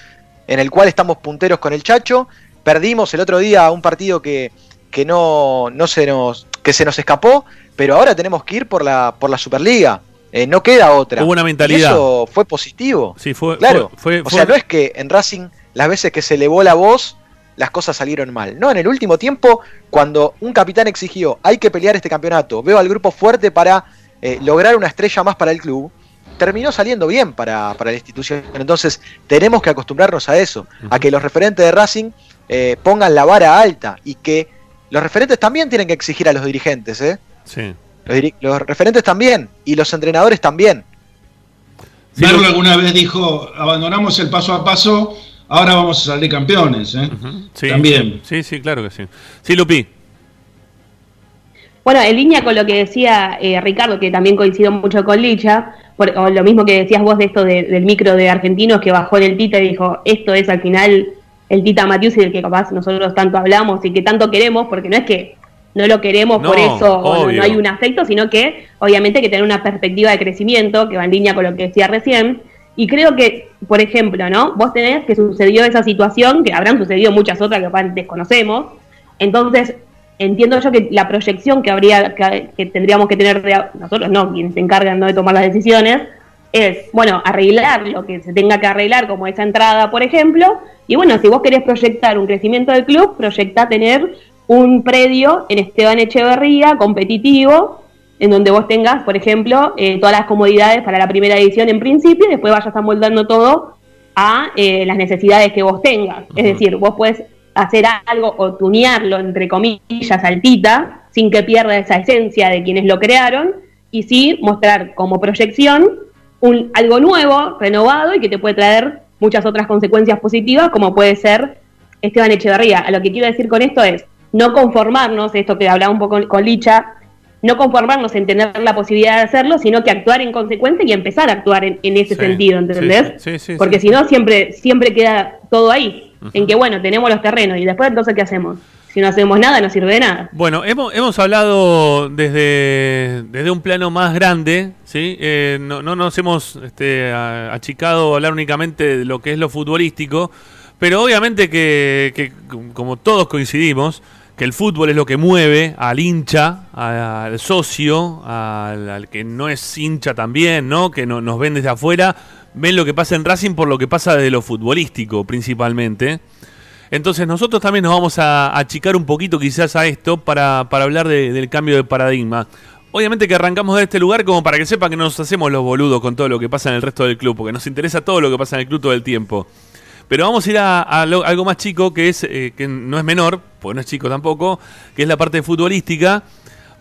en el cual estamos punteros con el Chacho. Perdimos el otro día un partido que, que no, no se nos que se nos escapó, pero ahora tenemos que ir por la por la Superliga. Eh, no queda otra. Hubo una Y mentalidad. eso fue positivo. Sí, fue. Claro. fue- o sea, no es que en Racing las veces que se elevó la voz las cosas salieron mal. No, en el último tiempo, cuando un capitán exigió hay que pelear este campeonato, veo al grupo fuerte para eh, lograr una estrella más para el club, terminó saliendo bien para, para la institución. Entonces, tenemos que acostumbrarnos a eso, a que los referentes de Racing eh, pongan la vara alta y que los referentes también tienen que exigir a los dirigentes, ¿eh? Sí. Los, diri- los referentes también y los entrenadores también. Sí, Merlo lo- alguna vez dijo, abandonamos el paso a paso, ahora vamos a salir campeones. ¿eh? Sí, También. Sí, sí, claro que sí. Sí, Lupi. Bueno, en línea con lo que decía eh, Ricardo, que también coincido mucho con Licha, por- o lo mismo que decías vos de esto de- del micro de argentinos que bajó en el Tita y dijo, esto es al final el Tita Matius y del que capaz nosotros tanto hablamos y que tanto queremos, porque no es que no lo queremos por eso o no, hay un afecto, sino que obviamente hay que tener una perspectiva de crecimiento que va en línea con lo que decía recién. Y creo que, por ejemplo, ¿no? Vos tenés que sucedió esa situación, que habrán sucedido muchas otras que capaz desconocemos. Entonces, entiendo yo que la proyección que habría que, que tendríamos que tener de- nosotros no quienes se encargan ¿no? de tomar las decisiones es bueno arreglar lo que se tenga que arreglar como esa entrada por ejemplo y bueno si vos querés proyectar un crecimiento del club proyecta tener un predio en Esteban Echeverría competitivo en donde vos tengas por ejemplo eh, todas las comodidades para la primera edición en principio y después vayas amoldando todo a eh, las necesidades que vos tengas. Es decir, vos puedes hacer algo o tunearlo, entre comillas, altita, sin que pierda esa esencia de quienes lo crearon, y sí mostrar como proyección un, algo nuevo, renovado y que te puede traer muchas otras consecuencias positivas, como puede ser Esteban Echeverría. A lo que quiero decir con esto es no conformarnos, esto que hablaba un poco con Licha, no conformarnos en tener la posibilidad de hacerlo, sino que actuar en consecuencia y empezar a actuar en, en ese Sí, sentido, ¿entendés? sí, sí, sí, Porque si no, siempre, siempre queda todo ahí, en que bueno, tenemos los terrenos y después entonces, ¿qué hacemos? Si no hacemos nada, no sirve de nada. Bueno, hemos, hemos hablado desde, desde un plano más grande, ¿sí? Eh, no, no nos hemos este, achicado a hablar únicamente de lo que es lo futbolístico, pero obviamente que, que, como todos coincidimos, que el fútbol es lo que mueve al hincha, al socio, al, al que no es hincha también, ¿no? Que no- nos ven desde afuera, ven lo que pasa en Racing por lo que pasa desde lo futbolístico principalmente. Entonces nosotros también nos vamos a achicar un poquito quizás a esto para, para hablar de- del cambio de paradigma. Obviamente que arrancamos de este lugar como para que sepa que no nos hacemos los boludos con todo lo que pasa en el resto del club, porque nos interesa todo lo que pasa en el club todo el tiempo. Pero vamos a ir a, algo más chico, que es eh, que no es menor, porque no es chico tampoco, que es la parte futbolística,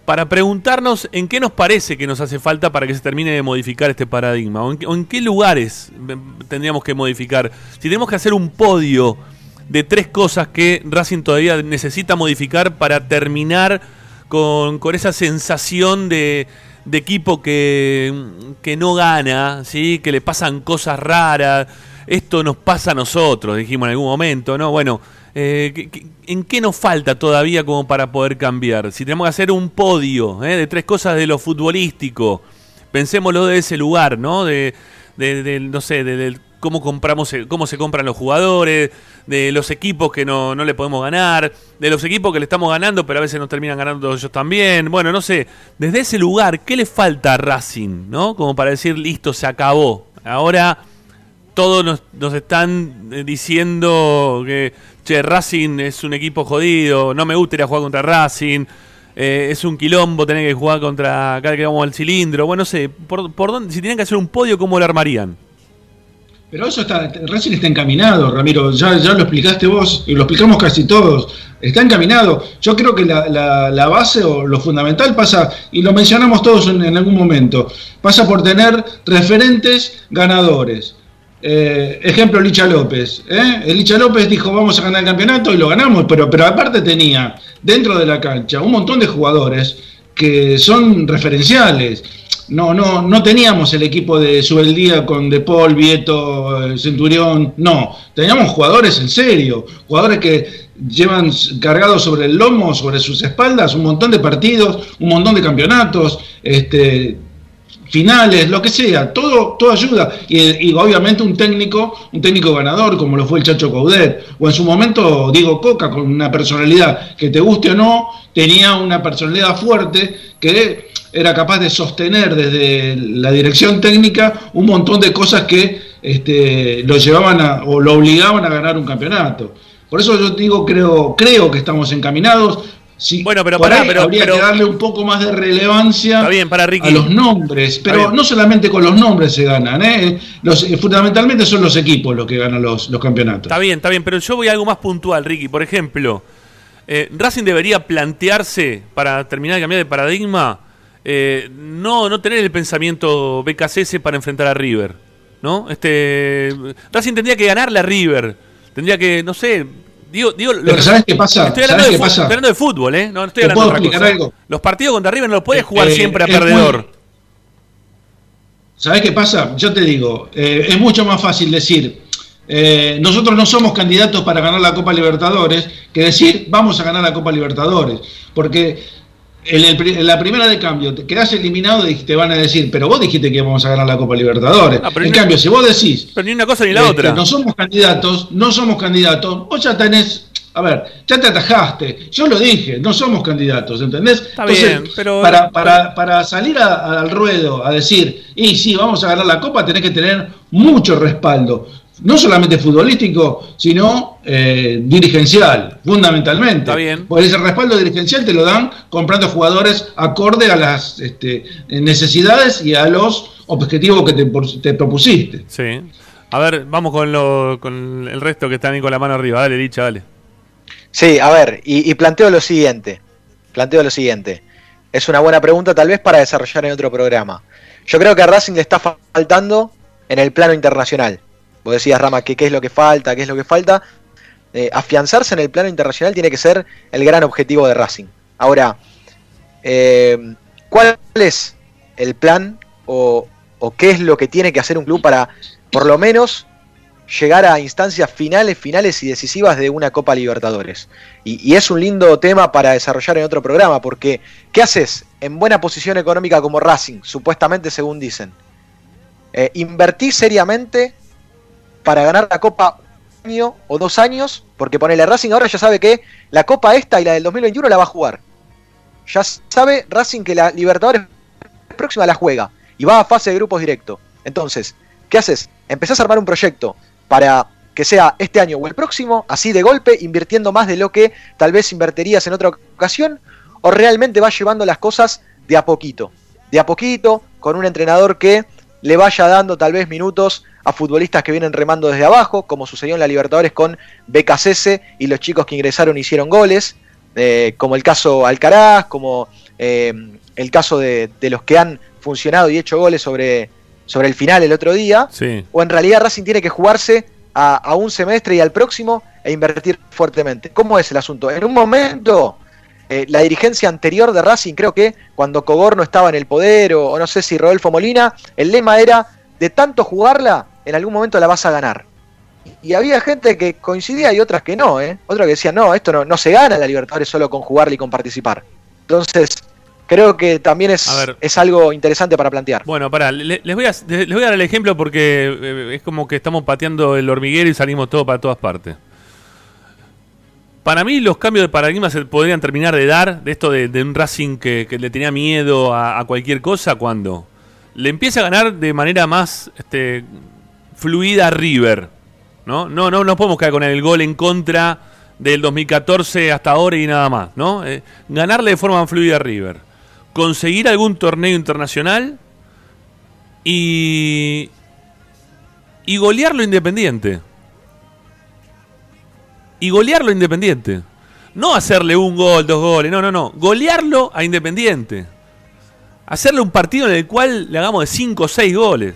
para preguntarnos en qué nos parece que nos hace falta para que se termine de modificar este paradigma, o en, qué- o en qué lugares eh, tendríamos que modificar. Si tenemos que hacer un podio de tres cosas que Racing todavía necesita modificar para terminar con, con esa sensación de, de equipo que, que no gana, ¿sí? que le pasan cosas raras. Esto nos pasa a nosotros, dijimos en algún momento, ¿no? Bueno, eh, ¿qué- qué- ¿en qué nos falta todavía como para poder cambiar? Si tenemos que hacer un podio ¿eh? de tres cosas de lo futbolístico, pensémoslo de ese lugar, ¿no? De, de- de, no sé, de, del cómo compramos, eh, cómo se compran los jugadores, de los equipos que no, no le podemos ganar, de los equipos que le estamos ganando, pero a veces nos terminan ganando ellos también. Bueno, no sé, desde ese lugar, ¿qué le falta a Racing, no? Como para decir, listo, se acabó. Ahora todos nos, están eh, diciendo que, che, Racing es un equipo jodido, no me gusta ir a jugar contra Racing, eh, es un quilombo tener que jugar contra cada que vamos al cilindro. Bueno, no sé, por, dónde, si tienen que hacer un podio, ¿cómo lo armarían? Pero eso está, Racing está encaminado, Ramiro, ya, ya lo explicaste vos y lo explicamos casi todos, está encaminado. Yo creo que la, la- la base o lo fundamental pasa, y lo mencionamos todos en algún momento, pasa por tener referentes ganadores. Eh, ejemplo, Licha López. ¿eh? El Licha López dijo vamos a ganar el campeonato y lo ganamos, pero, pero aparte tenía dentro de la cancha un montón de jugadores que son referenciales. No, no, no teníamos el equipo de Subeldía con De Paul, Vieto, eh, Centurión, no, teníamos jugadores en serio, jugadores que llevan cargados sobre el lomo, sobre sus espaldas, un montón de partidos, un montón de campeonatos, este, finales, lo que sea, todo, todo ayuda. Y, obviamente un técnico, un técnico ganador, como lo fue el Chacho Caudet, o en su momento Diego Coca, con una personalidad que te guste o no, tenía una personalidad fuerte que era capaz de sostener desde la dirección técnica un montón de cosas que este, lo llevaban a, o lo obligaban a ganar un campeonato. Por eso yo digo, creo, creo que estamos encaminados. Sí, Bueno, pero ahí pero- habría pero- que darle un poco más de relevancia Está bien, para Ricky. a los nombres, pero no solamente con los nombres se ganan, ¿eh? Los, eh, fundamentalmente son los equipos los que ganan los, los campeonatos. Está bien, está bien, pero yo voy a algo más puntual, Ricky. Por ejemplo, eh, Racing debería plantearse, para terminar de cambiar de paradigma, eh, no, no tener el pensamiento BKCS para enfrentar a River. ¿No? Este, Racing tendría que ganarle a River. Tendría que, no sé. Digo, digo, Pero ¿sabes qué pasa? Estoy ¿Sabes hablando, de qué pasa? estoy hablando de fútbol, ¿eh? No, estoy ¿Te hablando de otra cosa. algo? Los partidos contra River no los puedes Eh, jugar eh, siempre a es muy- perdedor. ¿Sabes qué pasa? Yo te digo, eh, es mucho más fácil decir, eh, nosotros no somos candidatos para ganar la Copa Libertadores, que decir, vamos a ganar la Copa Libertadores. Porque en, el en la primera de cambio, te quedás eliminado y te van a decir, pero vos dijiste que íbamos a ganar la Copa Libertadores. Ah, en no- cambio, si vos decís, Pero ni una cosa ni la este, otra. no somos candidatos, no somos candidatos, vos ya tenés, a ver, ya te atajaste, yo lo dije, no somos candidatos, ¿entendés? Está bien, pero- para, para, para salir a- al ruedo a decir, y sí, vamos a ganar la copa, tenés que tener mucho respaldo, no solamente futbolístico, sino eh, dirigencial, fundamentalmente. Está bien. Porque ese respaldo dirigencial te lo dan comprando jugadores acorde a las este, necesidades y a los objetivos que te, propusiste. Sí. A ver, vamos con, lo, con el resto que están ahí con la mano arriba. Dale, Licha, dale. Sí, a ver, y, y planteo lo siguiente. Planteo lo siguiente. es una buena pregunta tal vez para desarrollar en otro programa. Yo creo que a Racing le está faltando en el plano internacional. Vos decías, Rama, que qué es lo que falta, qué es lo que falta. Eh, afianzarse en el plano internacional tiene que ser el gran objetivo de Racing. Ahora, eh, ¿cuál es el plan o, qué es lo que tiene que hacer un club para, por lo menos, llegar a instancias finales, finales y decisivas de una Copa Libertadores. Y, es un lindo tema para desarrollar en otro programa, porque ¿qué haces en buena posición económica como Racing, supuestamente según dicen? Eh, invertí seriamente para ganar la Copa un año o dos años, porque ponerle Racing ahora ya sabe que la Copa esta y la del 2021 la va a jugar. Ya sabe Racing que la Libertadores próxima la juega y va a fase de grupos directo. Entonces, ¿qué haces? Empezás a armar un proyecto para que sea este año o el próximo, así de golpe, invirtiendo más de lo que tal vez invertirías en otra ocasión, o realmente vas llevando las cosas de a poquito, de a poquito, con un entrenador que le vaya dando tal vez minutos a futbolistas que vienen remando desde abajo, como sucedió en la Libertadores con BKCS y los chicos que ingresaron hicieron goles, eh, como el caso Alcaraz, como eh, el caso de, de los que han funcionado y hecho goles sobre sobre el final el otro día, Sí. o en realidad Racing tiene que jugarse a, a un semestre y al próximo e invertir fuertemente. ¿Cómo es el asunto? En un momento, eh, la dirigencia anterior de Racing, creo que cuando Cogorno estaba en el poder, o, o no sé si Rodolfo Molina, el lema era, de tanto jugarla, en algún momento la vas a ganar. Y había gente que coincidía y otras que no, ¿eh? Otras que decían, no, esto no, no se gana la Libertadores solo con jugarla y con participar. Entonces, creo que también es, ver. es algo interesante para plantear. Bueno, pará, le- les voy, a, les voy a dar el ejemplo porque eh, es como que estamos pateando el hormiguero y salimos todos para todas partes. Para mí los cambios de paradigma se podrían terminar de dar, de esto de, un Racing que, le tenía miedo a, cualquier cosa, cuando le empieza a ganar de manera más este, fluida a River. ¿no? No, no, podemos caer con el gol en contra del 2014 hasta ahora y nada más. ¿no? Eh, ganarle de forma fluida a River. Conseguir algún torneo internacional y, y golearlo Independiente. Y golearlo Independiente. No hacerle un gol, dos goles, no, no, no. Golearlo a Independiente. Hacerle un partido en el cual le hagamos de 5 o 6 goles.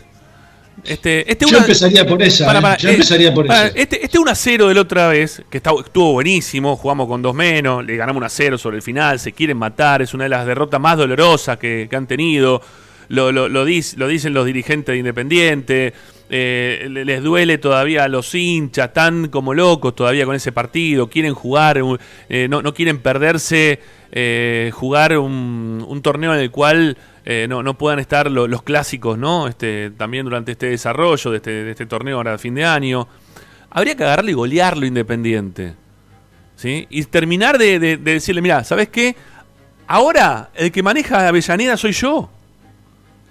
Este, este Yo una- empezaría por esa. Para, ¿eh? Yo eh, empezaría por para, esa. Este, este 1 a 0 de la otra vez, que está- estuvo buenísimo, jugamos con dos menos, le ganamos 1 a 0 sobre el final, se quieren matar, es una de las derrotas más dolorosas que, que han tenido. Lo, lo, lo, dis- lo dicen los dirigentes de Independiente, eh, le- les duele todavía a los hinchas, están como locos todavía con ese partido, quieren jugar, eh, no, no quieren perderse, eh, jugar un, torneo en el cual no, no puedan estar lo- los clásicos, ¿no? Este, también durante este desarrollo de este, de este torneo ahora de fin de año. Habría que agarrarle y golearlo Independiente. ¿Sí? Y terminar de decirle, mira, ¿sabes qué? Ahora el que maneja Avellaneda soy yo.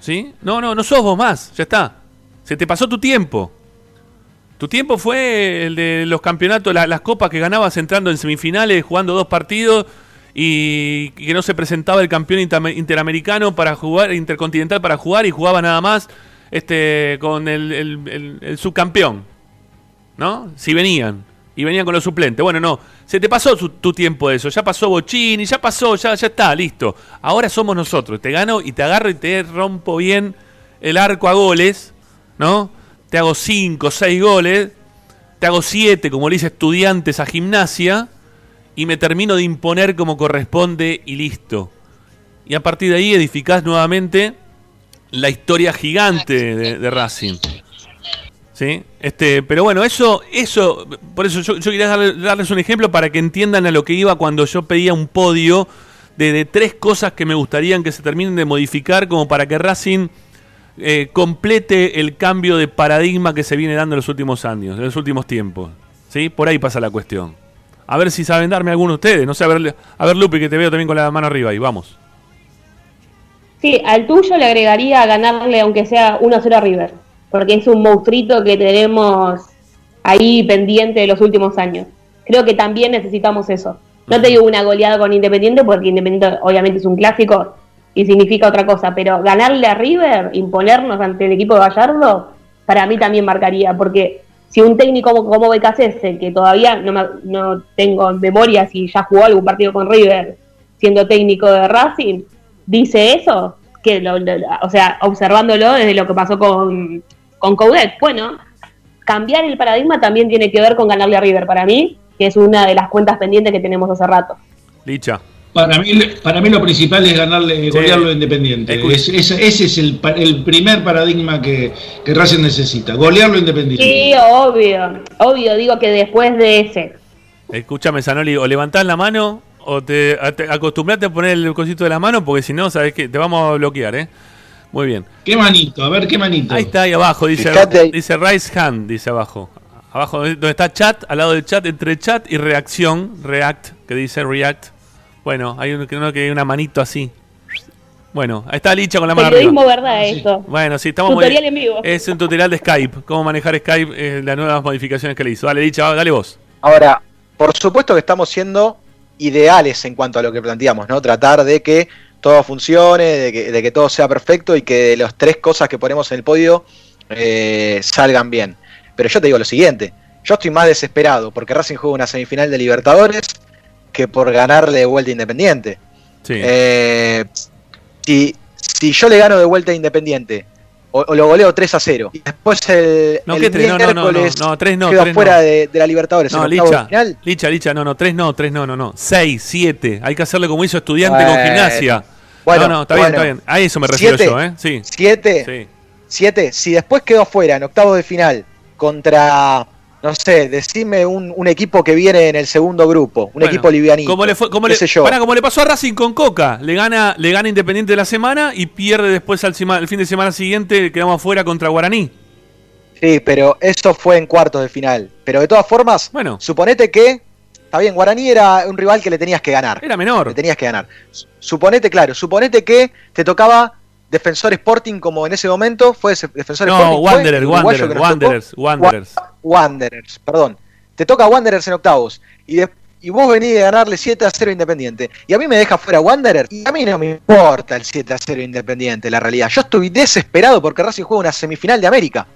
¿Sí? No, no, no sos vos más, ya está. Se te pasó tu tiempo. Tu tiempo fue el de los campeonatos, la- las copas que ganabas entrando en semifinales, jugando dos partidos y que no se presentaba el campeón inter- interamericano para jugar, intercontinental para jugar y jugaba nada más este con el, el- subcampeón. ¿No? Si venían. Y venían con los suplentes. Bueno, no. Se te pasó su- tu tiempo eso. Ya pasó Bochini, ya pasó, ya, ya está, listo. Ahora somos nosotros. Te gano y te agarro y te rompo bien el arco a goles. ¿No? Te hago 5, 6 goles. Te hago 7, como le dice estudiantes a gimnasia. Y me termino de imponer como corresponde y listo. Y a partir de ahí edificás nuevamente la historia gigante de, Racing. ¿Sí? Este, pero bueno, eso, eso, por eso yo, quería darle- darles un ejemplo para que entiendan a lo que iba cuando yo pedía un podio de, de tres cosas que me gustarían que se terminen de modificar como para que Racing eh, complete el cambio de paradigma que se viene dando en los últimos años, en los últimos tiempos. ¿Sí? Por ahí pasa la cuestión. A ver si saben darme alguno de ustedes. No sé, a ver, a ver Lupi, que te veo también con la mano arriba ahí. Vamos. Sí, al tuyo le agregaría ganarle aunque sea 1-0 a River, porque es un monstruito que tenemos ahí pendiente de los últimos años. Creo que también necesitamos eso. No te digo una goleada con Independiente, porque Independiente obviamente es un clásico y significa otra cosa, pero ganarle a River, imponernos ante el equipo de Gallardo, para mí también marcaría, porque si un técnico como, como BKC, que todavía no, me- no tengo en memoria si ya jugó algún partido con River siendo técnico de Racing, dice eso, que lo- lo- o sea, observándolo desde lo que pasó con, con Coudet. Bueno, cambiar el paradigma también tiene que ver con ganarle a River para mí, que es una de las cuentas pendientes que tenemos hace rato. Licha. Para mí, para mí lo principal es ganarle, golearlo Independiente. Es- es- ese es el, el primer paradigma que, que Racing necesita, golearlo Independiente. Sí, obvio, obvio, digo que después de ese. Escúchame, Zanoli, o levantás la mano o te, acostumbrate a poner el cosito de la mano porque si no, sabes que te vamos a bloquear, ¿eh? Muy bien. ¿Qué manito? A ver, ¿qué manito? Ahí está, ahí abajo, dice, ahí. dice Rise Hand, dice abajo. Abajo donde está chat, al lado del chat, entre chat y reacción, react, que dice react. Bueno, hay uno que, uno que hay una manito así. Bueno, ahí está Licha con la mano Periodismo arriba. verdad Sí. esto. Bueno, sí, estamos Tutorial muy- en vivo. Es un tutorial de Skype, cómo manejar Skype, eh, las nuevas modificaciones que le hizo. Dale, Licha, dale vos. Ahora, por supuesto que estamos siendo ideales en cuanto a lo que planteamos, ¿no? Tratar de que todo funcione, de que, de que todo sea perfecto y que de las tres cosas que ponemos en el podio eh, salgan bien. Pero yo te digo lo siguiente, yo estoy más desesperado porque Racing juega una semifinal de Libertadores que por ganarle de vuelta Independiente. Sí. Eh, si, si yo le gano de vuelta Independiente o, o lo goleo 3 a 0 y después el, No, el. No, no, no, no, miércoles no, tres no, quedo tres fuera no. de, de la Libertadores No, Licha, final, Licha, Licha, no, no, tres no, tres no, no, no. Seis, siete. Hay que hacerle como hizo estudiante con gimnasia. Bueno, no, no, está bien, bueno. está bien. A eso me refiero Siete. yo, ¿eh? Sí. 7, Sí. 7, si después quedo afuera en octavos de final contra, no sé, decime un, un equipo que viene en el segundo grupo, un Bueno, equipo livianito, Como le, fue, como le, sé yo. pará, como le pasó a Racing con Coca. Le gana, le gana Independiente de la semana y pierde después al el fin de semana siguiente. Quedamos afuera contra Guaraní. Sí, pero eso fue en cuartos de final. Pero de todas formas, Bueno. suponete que, está bien, Guaraní era un rival que le tenías que ganar. Era menor. Le tenías que ganar. Su- Suponete, claro, suponete que te tocaba Defensor Sporting como en ese momento fue Defensor No, Sporting. fue Wanderers, Wanderers. Wanderers, Wanderers. Wa- Wanderers, perdón. Te toca Wanderers en octavos. Y, de- y vos venís de ganarle 7 a 0 Independiente. Y a mí me deja fuera Wanderers. Y a mí no me importa el 7 a 0 Independiente, la realidad. Yo estoy desesperado porque Racing juega una semifinal de América.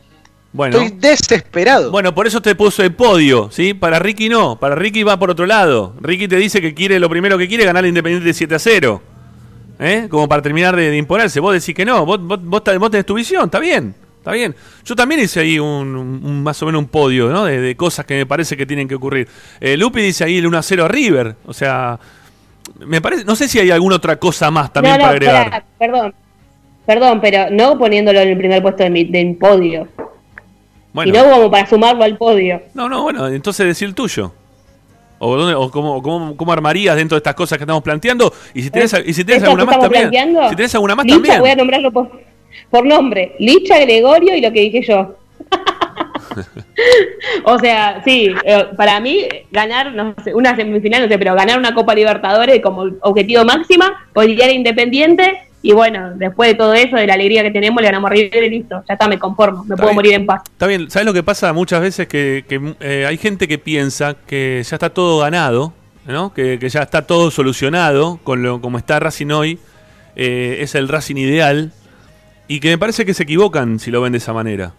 Bueno. Estoy desesperado. Bueno, por eso te puso el podio, ¿sí? Para Ricky no, para Ricky va por otro lado. Ricky te dice que quiere lo primero que quiere ganar Independiente de 7 a 0. ¿Eh? Como para terminar de, de imponerse. Vos decís que no, vos, vos, vos, vos tenés tu visión, está bien, está bien. Yo también hice ahí un, un- más o menos un podio, ¿no? De, de cosas que me parece que tienen que ocurrir. Eh, Lupi dice ahí el 1 a 0 a River, o sea, me parece, no sé si hay alguna otra cosa más también no, no, para agregar. perdón. Perdón, pero no poniéndolo en el primer puesto de mi- del podio, Bueno, sino como para sumarlo al podio. no, no, bueno, entonces decir el tuyo. O, dónde- o cómo, cómo- cómo armarías dentro de estas cosas que estamos planteando. Y si tenés, y si tenés ¿Esto alguna más también. planteando? Si tenés alguna más Licha, también. voy a nombrarlo por, por nombre. Licha, Gregorio y lo que dije yo. o sea, sí, eh, para mí ganar, no sé, una semifinal, no sé, pero ganar una Copa Libertadores como objetivo máxima, podría ir Independiente y bueno, después de todo eso, de la alegría que tenemos, le ganamos a River y listo, ya está, me conformo, me Está puedo bien. morir en paz. Está bien, ¿sabes lo que pasa muchas veces? Que, que, eh, hay gente que piensa que ya está todo ganado, ¿no? Que, que ya está todo solucionado con lo como está Racing hoy. eh, es el Racing ideal. Y que me parece que se equivocan si lo ven de esa manera.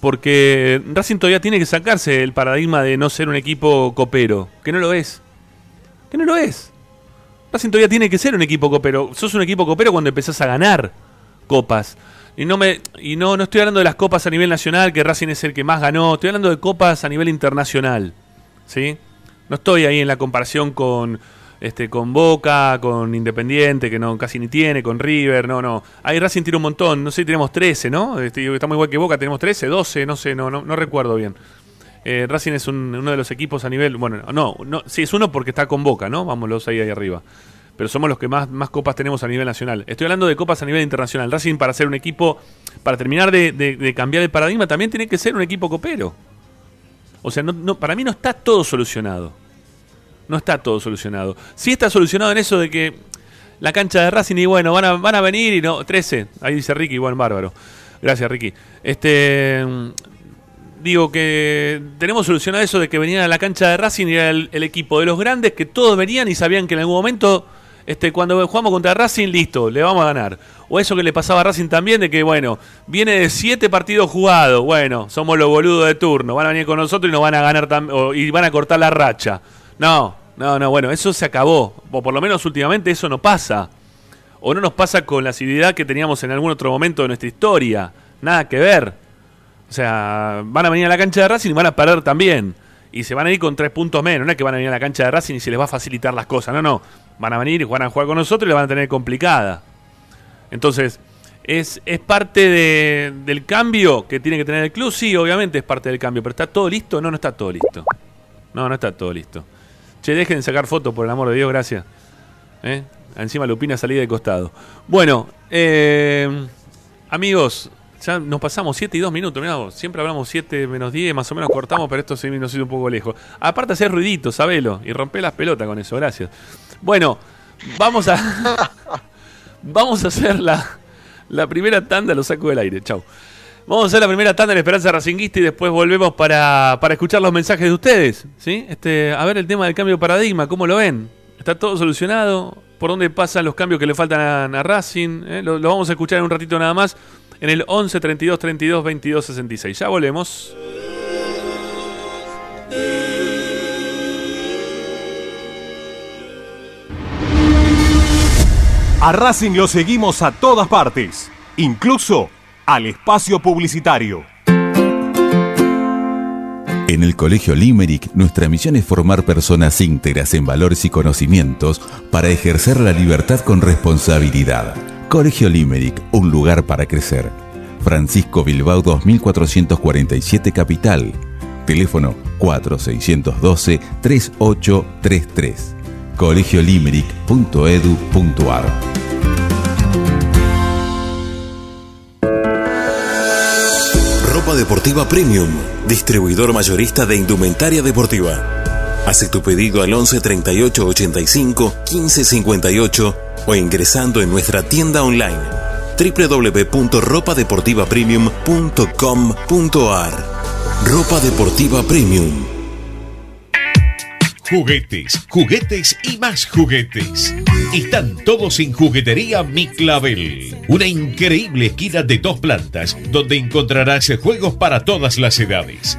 Porque Racing todavía tiene que sacarse el paradigma de no ser un equipo copero. Que no lo es. Que no lo es. Racing todavía tiene que ser un equipo copero. Sos un equipo copero cuando empezás a ganar copas. Y no me y no, no estoy hablando de las copas a nivel nacional, que Racing es el que más ganó. Estoy hablando de copas a nivel internacional. ¿Sí? No estoy ahí en la comparación con este con Boca, con Independiente, que no casi ni tiene, con River, no, no. Ahí Racing tiene un montón, no sé, tenemos 13, ¿no? Este, estamos igual que Boca, tenemos 13, 12, no sé, no, no, no recuerdo bien. Eh, Racing es un- uno de los equipos a nivel, bueno, no, no, sí es uno porque está con Boca, ¿no? Vámonos ahí, ahí arriba. Pero somos los que más, más copas tenemos a nivel nacional. Estoy hablando de copas a nivel internacional. Racing para ser un equipo, para terminar de, de- de cambiar el paradigma, también tiene que ser un equipo copero. O sea, no- para mí no está todo solucionado. No está todo solucionado. Sí está solucionado en eso de que la cancha de Racing y bueno, van a, van a venir y no. 13. Ahí dice Ricky, buen bárbaro. Gracias, Ricky. Este. Digo que tenemos solucionado eso de que venían a la cancha de Racing y era el, el equipo de los grandes que todos venían y sabían que en algún momento, este, cuando jugamos contra Racing, listo, le vamos a ganar. O eso que le pasaba a Racing también, de que bueno, viene de siete partidos jugados, bueno, somos los boludos de turno, van a venir con nosotros y nos van a ganar o- y van a cortar la racha. No, no, no, bueno, eso se acabó. O por lo menos últimamente eso no pasa. o no nos pasa con la asiduidad que teníamos en algún otro momento de nuestra historia. Nada que ver. O sea, van a venir a la cancha de Racing y van a perder también. Y se van a ir con tres puntos menos. No es que van a venir a la cancha de Racing y se les va a facilitar las cosas. No, no. Van a venir, van a jugar con nosotros y la van a tener complicada. Entonces, ¿es, es parte de- del cambio que tiene que tener el club? Sí, obviamente es parte del cambio. Pero ¿está todo listo? No, no está todo listo. No, no está todo listo. Che, dejen de sacar fotos, por el amor de Dios, gracias. ¿Eh? Encima Lupina salí de costado. Bueno, eh, amigos, ya nos pasamos 7 y 2 minutos. Mirá vos, siempre hablamos 7 menos 10, más o menos cortamos, pero esto se nos ha ido un poco lejos. Aparte, hacer ruidito, sabelo, y romper las pelotas con eso, gracias. Bueno, vamos a. vamos a hacer la, la primera tanda, lo saco del aire, chau. Vamos a hacer la primera tanda en Esperanza Racinguista y después volvemos para, para escuchar los mensajes de ustedes. ¿sí? Este, a ver el tema del cambio de paradigma, ¿cómo lo ven? ¿Está todo solucionado? ¿Por dónde pasan los cambios que le faltan a, Racing? ¿Eh? Lo vamos a escuchar en un ratito nada más en el 11 32 32 22 66. Ya volvemos. A Racing lo seguimos a todas partes, incluso al espacio publicitario. En el Colegio Limerick, nuestra misión es formar personas íntegras en valores y conocimientos para ejercer la libertad con responsabilidad. Colegio Limerick, un lugar para crecer. Francisco Bilbao 2447 Capital. Teléfono 4612-3833. colegiolimerick.edu.ar Ropa deportiva premium, distribuidor mayorista de indumentaria deportiva. Hace tu pedido al 11 38 85 15 58 o ingresando en nuestra tienda online www.ropadeportivapremium.com.ar Ropa Deportiva Premium. Juguetes, juguetes y más juguetes. Están todos en Juguetería Mi Clavel. Una increíble esquina de dos plantas donde encontrarás juegos para todas las edades.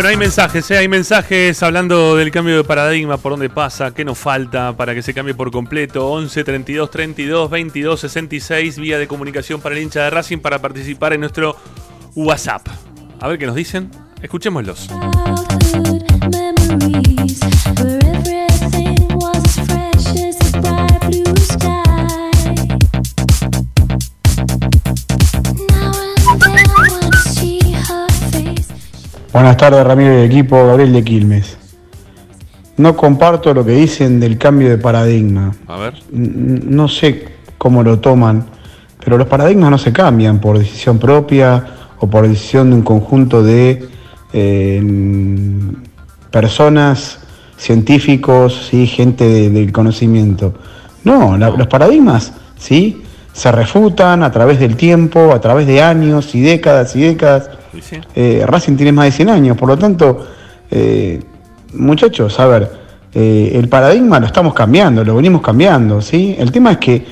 Bueno, hay mensajes, ¿eh? hay mensajes hablando del cambio de paradigma, por dónde pasa, qué nos falta para que se cambie por completo. 11 32 32 22 66, vía de comunicación para el hincha de Racing para participar en nuestro WhatsApp. A ver qué nos dicen. Escuchémoslos. Buenas tardes, Ramiro y equipo, Gabriel de Quilmes. No comparto lo que dicen del cambio de paradigma. A ver. No sé cómo lo toman, pero los paradigmas no se cambian por decisión propia o por decisión de un conjunto de eh, personas, científicos, ¿sí? gente de- del conocimiento. No, la- los paradigmas ¿sí? se refutan a través del tiempo, a través de años y décadas y décadas. Eh, Racing tiene más de 100 años, por lo tanto, eh, muchachos, a ver, eh, el paradigma lo estamos cambiando, lo venimos cambiando, ¿sí? El tema es que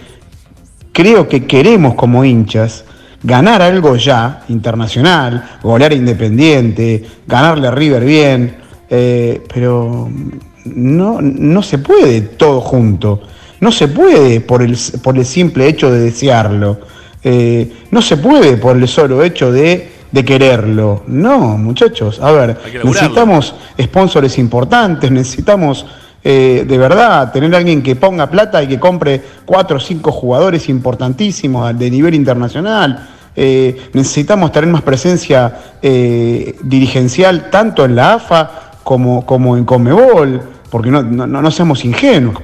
creo que queremos como hinchas ganar algo ya, internacional, golear Independiente, ganarle a River bien, pero no, no se puede todo junto, no se puede por el, por el simple hecho de desearlo, no se puede por el solo hecho de, de quererlo, no, muchachos, a ver, necesitamos sponsores importantes, necesitamos eh, de verdad tener alguien que ponga plata y que compre cuatro o cinco jugadores importantísimos de nivel internacional. Eh, necesitamos tener más presencia eh, dirigencial tanto en la AFA como, como en Comebol, porque no, no, no seamos ingenuos.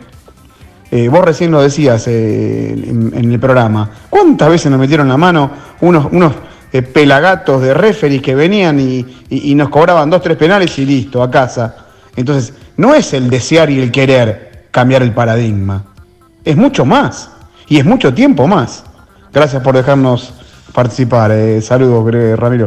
Eh, vos recién lo decías eh, en, en el programa. ¿Cuántas veces nos metieron la mano unos, unos eh, pelagatos de referees que venían y, y- nos cobraban dos, tres penales y listo, a casa? Entonces, no es el desear y el querer cambiar el paradigma. Es mucho más. Y es mucho tiempo más. Gracias por dejarnos participar. Eh, saludos, Ramiro.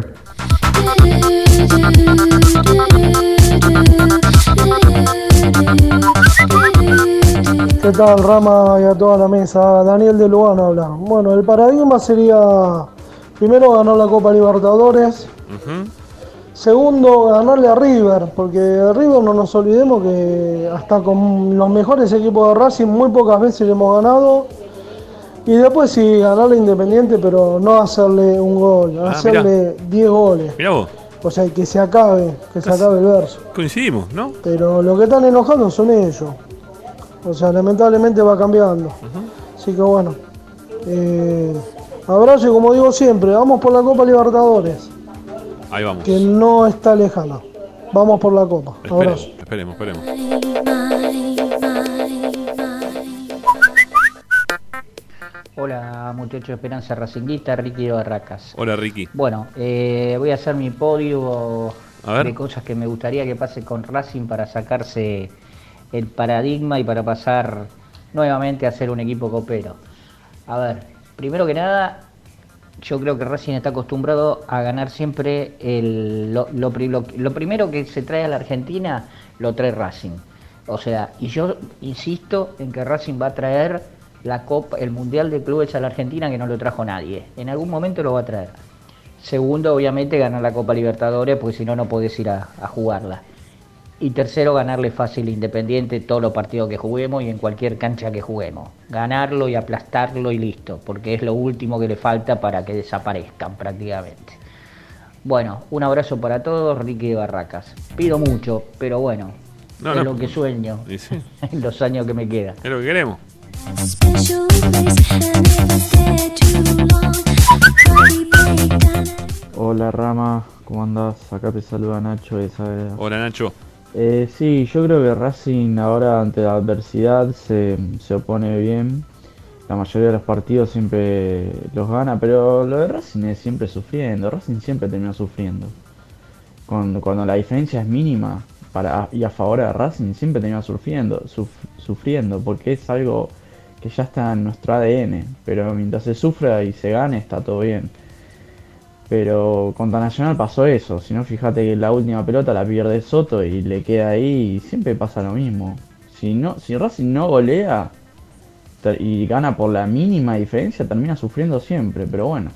¿Qué tal, Rama y a toda la mesa? Daniel de Lugano habla. Bueno, el paradigma sería primero ganar la Copa Libertadores, segundo ganarle a River, porque River no nos olvidemos que hasta con los mejores equipos de Racing muy pocas veces le hemos ganado. Y después sí, ganarle a Independiente, pero no hacerle un gol, Ah, hacerle 10 goles. Mirá vos, O sea, que se acabe, que se acabe el verso. coincidimos, ¿no? Pero lo que están enojados son ellos. O sea, lamentablemente va cambiando. Así que bueno. eh, abrazo y como digo siempre, vamos por la Copa Libertadores, Ahí vamos. que no está lejana. Vamos por la Copa. Abrazo. Esperemos, esperemos. Hola muchachos de Esperanza Racinguista, Ricky Barracas. Hola, Ricky. Bueno, eh, voy a hacer mi podio de cosas que me gustaría que pase con Racing para sacarse el paradigma y para pasar nuevamente a ser un equipo copero. A ver, primero que nada, yo creo que Racing está acostumbrado a ganar siempre el, lo, lo pri- lo- lo primero que se trae a la Argentina, lo trae Racing. O sea, y yo insisto en que Racing va a traer la Copa, el Mundial de Clubes a la Argentina que no lo trajo nadie. En algún momento lo va a traer. Segundo, obviamente, ganar la Copa Libertadores, porque si no, no podés ir a jugarla. Y tercero, ganarle fácil Independiente todos los partidos que juguemos y en cualquier cancha que juguemos. Ganarlo y aplastarlo y listo, porque es lo último que le falta para que desaparezcan prácticamente. Bueno, un abrazo para todos, Ricky de Barracas. Pido mucho, pero bueno, No, es no. lo que sueño sí, en los años que me quedan. es lo que queremos. Hola Rama, ¿cómo andás? Acá te saluda Nacho de Saavedra. Hola, Nacho. Eh, sí, yo creo que Racing ahora ante la adversidad se, se opone bien. La mayoría de los partidos siempre los gana, pero lo de Racing es siempre sufriendo. Racing siempre termina sufriendo. Cuando, cuando la diferencia es mínima para, y a favor de Racing siempre termina sufriendo, suf- sufriendo, porque es algo que ya está en nuestro ADN. Pero mientras se sufra y se gane está todo bien. Pero contra Nacional pasó eso. Si no, fíjate que la última pelota la pierde Soto y le queda ahí y siempre pasa lo mismo. Si no, si Racing no golea y gana por la mínima diferencia, termina sufriendo siempre. Pero bueno,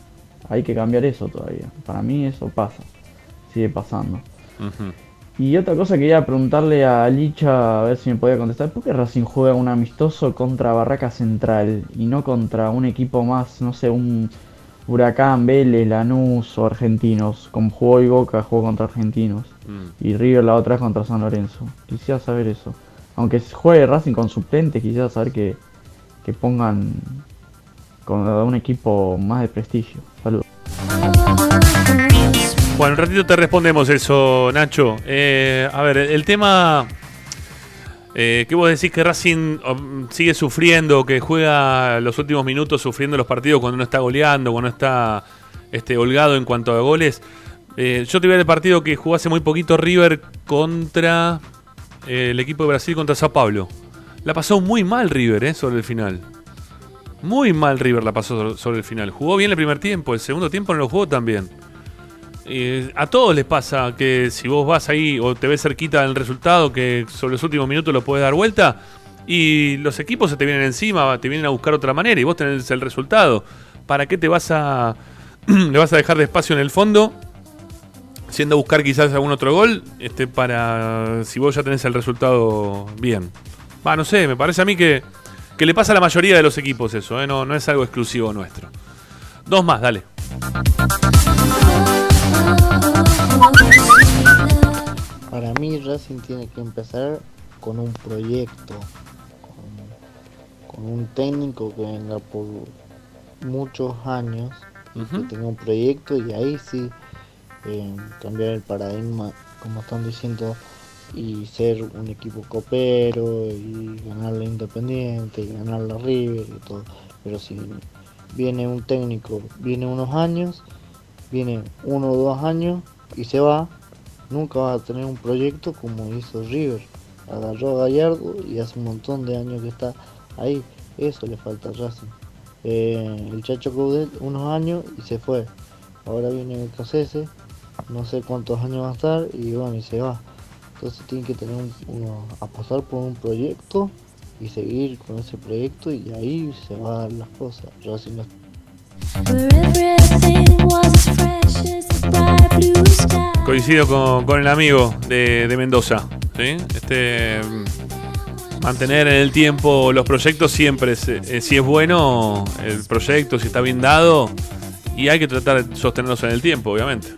hay que cambiar eso todavía. Para mí eso pasa. Sigue pasando. Y otra cosa que quería preguntarle a Licha, a ver si me podía contestar, ¿por qué Racing juega un amistoso contra Barraca Central y no contra un equipo más, no sé, un Huracán, Vélez, Lanús o Argentinos? Como jugó hoy Boca, jugó contra Argentinos. Mm. Y River la otra vez contra San Lorenzo. Quisiera saber eso. Aunque juegue Racing con suplentes, quisiera saber que, que pongan con un equipo más de prestigio. Saludos. Bueno, un ratito te respondemos eso, Nacho. Eh, a ver, el tema eh, que vos decís que Racing um, sigue sufriendo, que juega los últimos minutos sufriendo los partidos cuando no está goleando, cuando está este, holgado en cuanto a goles. Eh, yo te voy a el partido que jugó hace muy poquito River contra eh, el equipo de Brasil contra Sao Paulo. La pasó muy mal River, eh, sobre el final. Muy mal River la pasó sobre el final. Jugó bien el primer tiempo, el segundo tiempo no lo jugó tan bien. Eh, a todos les pasa que si vos vas ahí o te ves cerquita del resultado, que sobre los últimos minutos lo puedes dar vuelta, y los equipos se te vienen encima, te vienen a buscar otra manera y vos tenés el resultado. ¿Para qué te vas a. le vas a dejar de espacio en el fondo? Siendo a buscar quizás algún otro gol, este, para. si vos ya tenés el resultado bien. Va, no sé, me parece a mí que, que le pasa a la mayoría de los equipos eso, ¿eh? no, no es algo exclusivo nuestro. Dos más, dale. Para mí Racing tiene que empezar con un proyecto, con, con un técnico que venga por muchos años, y que tenga un proyecto y ahí sí eh, cambiar el paradigma, como están diciendo, y ser un equipo copero y ganar la Independiente y ganar la River y todo. Pero si viene un técnico, viene unos años, viene uno o dos años y se va, nunca va a tener un proyecto como hizo River. Agarró a Gallardo y hace un montón de años que está ahí. Eso le falta a Racing. Eh, el Chacho Coudet unos años y se fue. Ahora viene el Cacese, no sé cuántos años va a estar y bueno, y se va. Entonces tiene que tener un, uno, apostar por un proyecto y seguir con ese proyecto y ahí se van a las cosas. Racing no Coincido con, con el amigo de, de Mendoza. ¿sí? Este, mantener en el tiempo los proyectos siempre, es, eh, si es bueno el proyecto, si está bien dado, y hay que tratar de sostenerlos en el tiempo, obviamente.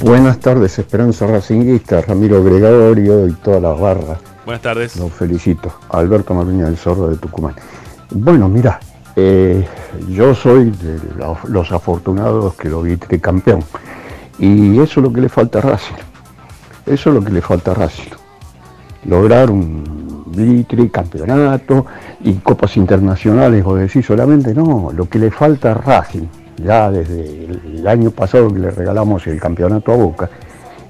Buenas tardes, Esperanza Racinguista, Ramiro Gregorio y toda la barra. Buenas tardes. Los felicito. Alberto Marviña del Zorro de Tucumán. Bueno, mira, eh, yo soy de los, afortunados que lo vi tricampeón. Y eso es lo que le falta a Racing. Eso es lo que le falta a Racing. Lograr un vitri, campeonato y copas internacionales, vos decís solamente, no, lo que le falta a Racing, ya desde el año pasado que le regalamos el campeonato a Boca,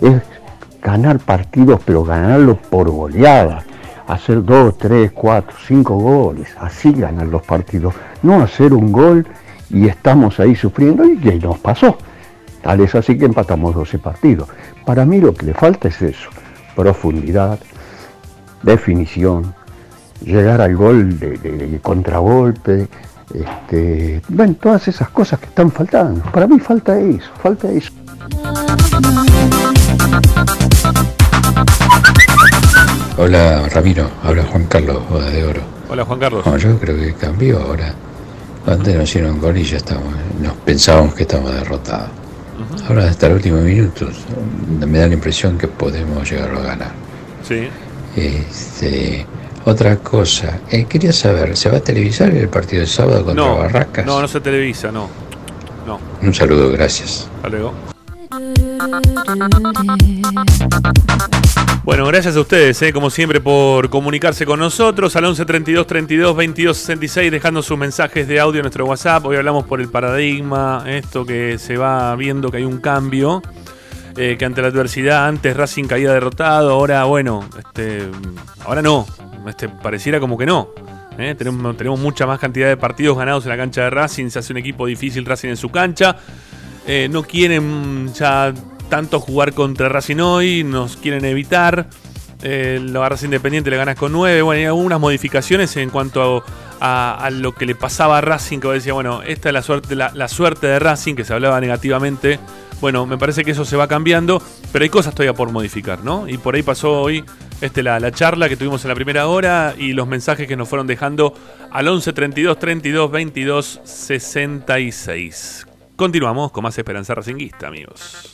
es ganar partidos, pero ganarlos por goleada. Hacer dos, tres, cuatro, cinco goles, así ganar los partidos. No hacer un gol y estamos ahí sufriendo y nos pasó. Tal es así que empatamos 12 partidos. Para mí lo que le falta es eso, profundidad, definición, llegar al gol de, contragolpe, este, todas esas cosas que están faltando. Para mí falta eso, falta eso. Hola Ramiro, habla Juan Carlos Boda de Oro. Hola Juan Carlos. No, yo creo que cambió ahora. Antes nos hicieron gol y ya estamos, nos pensábamos que estábamos derrotados. Ahora hasta los últimos minutos me da la impresión que podemos llegar a ganar. Sí. Este, otra cosa, eh, quería saber, ¿se va a televisar el partido de sábado contra No, Barracas? no, no se televisa, no. No. Un saludo, gracias. Hasta luego. Bueno, gracias a ustedes, eh, como siempre, por comunicarse con nosotros al 11 32 32 22 66, dejando sus mensajes de audio en nuestro WhatsApp. Hoy hablamos por el paradigma, esto que se va viendo que hay un cambio, eh, que ante la adversidad, antes Racing caía derrotado, ahora, bueno, este, ahora no, este, pareciera como que no. eh, tenemos, mucha más cantidad de partidos ganados en la cancha de Racing, se hace un equipo difícil Racing en su cancha. No quieren ya tanto jugar contra Racing hoy, nos quieren evitar. Eh, la Racing Independiente le ganas con 9. Bueno, hay algunas modificaciones en cuanto a, lo que le pasaba a Racing, que decía, bueno, esta es la suerte, la suerte de Racing, que se hablaba negativamente. Bueno, me parece que eso se va cambiando, pero hay cosas todavía por modificar, ¿no? Y por ahí pasó hoy este, la, la charla que tuvimos en la primera hora y los mensajes que nos fueron dejando al 11 32 32 22 66. Continuamos con más Esperanza Racinguista, amigos.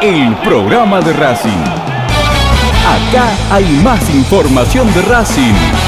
el programa de Racing. Acá hay más información de Racing.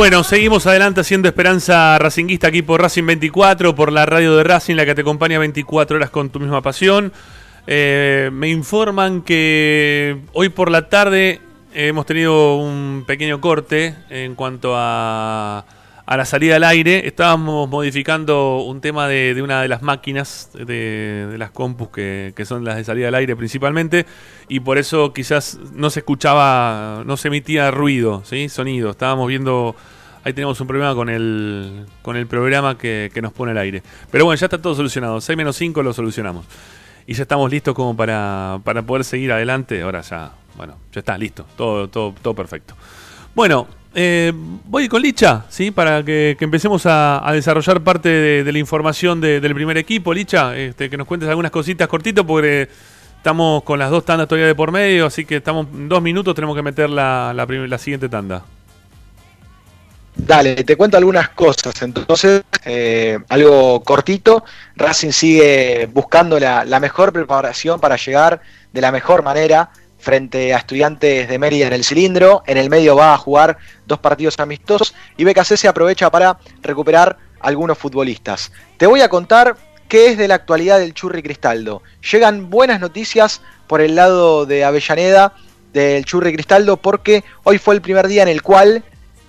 Bueno, seguimos adelante haciendo Esperanza Racinguista aquí por Racing 24, por la radio de Racing, la que te acompaña 24 horas con tu misma pasión. Eh, me informan que hoy por la tarde hemos tenido un pequeño corte en cuanto a, a la salida al aire. Estábamos modificando un tema de, una de las máquinas de, las compus que, son las de salida al aire principalmente y por eso quizás no se escuchaba, no se emitía ruido, ¿sí? sonido. Estábamos viendo, ahí tenemos un problema con el, con el programa que, que nos pone al aire. Pero bueno, ya está todo solucionado. 6 menos 5 lo solucionamos. Y ya estamos listos como para, para poder seguir adelante. Ahora ya, bueno, ya está, listo. Todo, todo, todo perfecto. Bueno, eh, voy con Licha, ¿sí? Para que, empecemos a, desarrollar parte de, la información de- del primer equipo. Licha, este, que nos cuentes algunas cositas cortito porque estamos con las dos tandas todavía de por medio, así que estamos en dos minutos, tenemos que meter la, siguiente tanda. Dale, te cuento algunas cosas. Entonces, eh, algo cortito. Racing sigue buscando la mejor preparación para llegar de la mejor manera frente a estudiantes de Mérida en el cilindro. En el medio va a jugar dos partidos amistosos y BKC se aprovecha para recuperar algunos futbolistas. Te voy a contar qué es de la actualidad del Churri Cristaldo. Llegan buenas noticias por el lado de Avellaneda del Churri Cristaldo porque hoy fue el primer día en el cual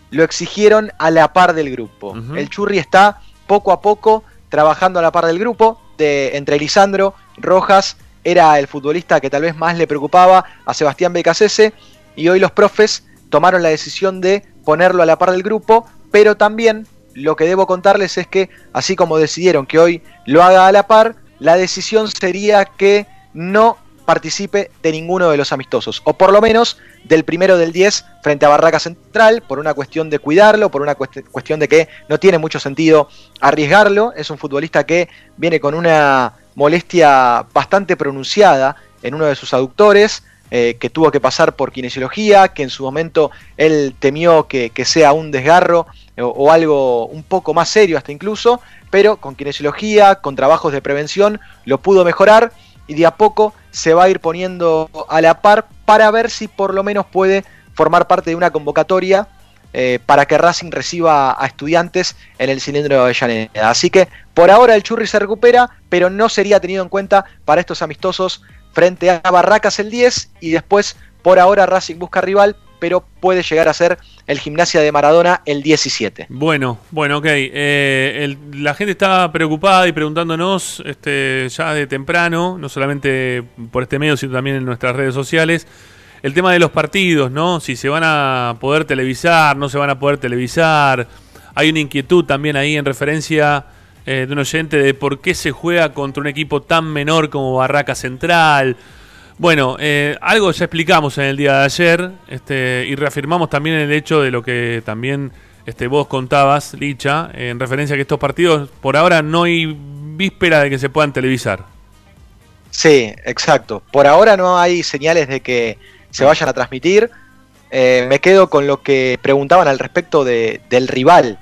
lo exigieron a la par del grupo. El Churri está poco a poco trabajando a la par del grupo. De, entre Lisandro, Rojas, era el futbolista que tal vez más le preocupaba a Sebastián Becasese. Y hoy los profes tomaron la decisión de ponerlo a la par del grupo. Pero también lo que debo contarles es que, así como decidieron que hoy lo haga a la par, la decisión sería que no participe de ninguno de los amistosos, o por lo menos del primero del 10 frente a Barraca Central, por una cuestión de cuidarlo, por una cuest- cuestión de que no tiene mucho sentido arriesgarlo, es un futbolista que viene con una molestia bastante pronunciada en uno de sus aductores, eh, que tuvo que pasar por kinesiología, que en su momento él temió que, sea un desgarro o, o algo un poco más serio hasta incluso, pero con kinesiología, con trabajos de prevención, lo pudo mejorar y de a poco se va a ir poniendo a la par para ver si por lo menos puede formar parte de una convocatoria eh, para que Racing reciba a estudiantes en el cilindro de Avellaneda. Así que por ahora el Churri se recupera, pero no sería tenido en cuenta para estos amistosos frente a Barracas el 10 y después por ahora Racing busca rival, pero puede llegar a ser el Gimnasia de Maradona el 17. Bueno, bueno, ok. Eh, la gente está preocupada y preguntándonos este, ya de temprano, no solamente por este medio, sino también en nuestras redes sociales, el tema de los partidos, ¿no? Si se van a poder televisar, no se van a poder televisar. Hay una inquietud también ahí en referencia eh, de un oyente de por qué se juega contra un equipo tan menor como Barraca Central. Bueno, eh, algo ya explicamos en el día de ayer este, y reafirmamos también el hecho de lo que también este, vos contabas, Licha, en referencia a que estos partidos por ahora no hay víspera de que se puedan televisar. Sí, exacto. Por ahora no hay señales de que se vayan a transmitir. Eh, me quedo con lo que preguntaban al respecto de- del rival.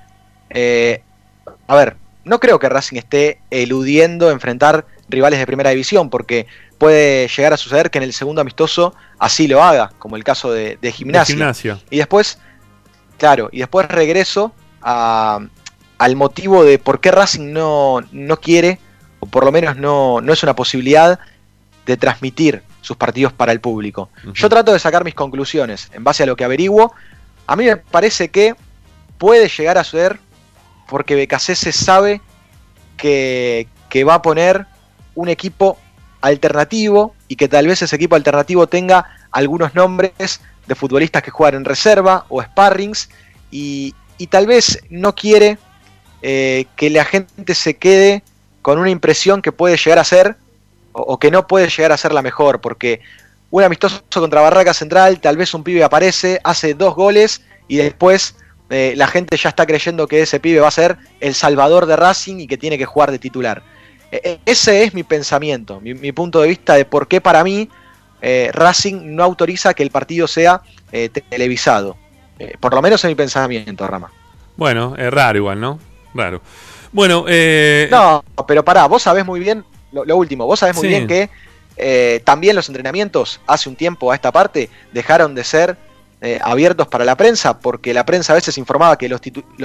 A ver, no creo que Racing esté eludiendo enfrentar rivales de primera división, porque puede llegar a suceder que en el segundo amistoso así lo haga, como el caso de, de gimnasia. De Gimnasia. Y después, claro, y después regreso a- al motivo de por qué Racing no, no quiere, o por lo menos no, no es una posibilidad de transmitir sus partidos para el público. Yo trato de sacar mis conclusiones en base a lo que averiguo. A mí me parece que puede llegar a suceder porque Becasese sabe que, va a poner un equipo alternativo y que tal vez ese equipo alternativo tenga algunos nombres de futbolistas que juegan en reserva o sparrings y, y tal vez no quiere eh, que la gente se quede con una impresión que puede llegar a ser o, o que no puede llegar a ser la mejor porque un amistoso contra Barraca Central, tal vez un pibe aparece, hace dos goles y después eh, la gente ya está creyendo que ese pibe va a ser el salvador de Racing y que tiene que jugar de titular. E- e- ese es mi pensamiento, mi, mi punto de vista de por qué para mí eh, Racing no autoriza que el partido sea eh, televisado. Por lo menos es mi pensamiento, Rama. Bueno, es raro igual, ¿no? Raro. Bueno, No, pero pará, vos sabés muy bien, lo, lo último, vos sabés muy Sí. bien que también los entrenamientos hace un tiempo a esta parte dejaron de ser eh, abiertos para la prensa porque la prensa a veces informaba que los,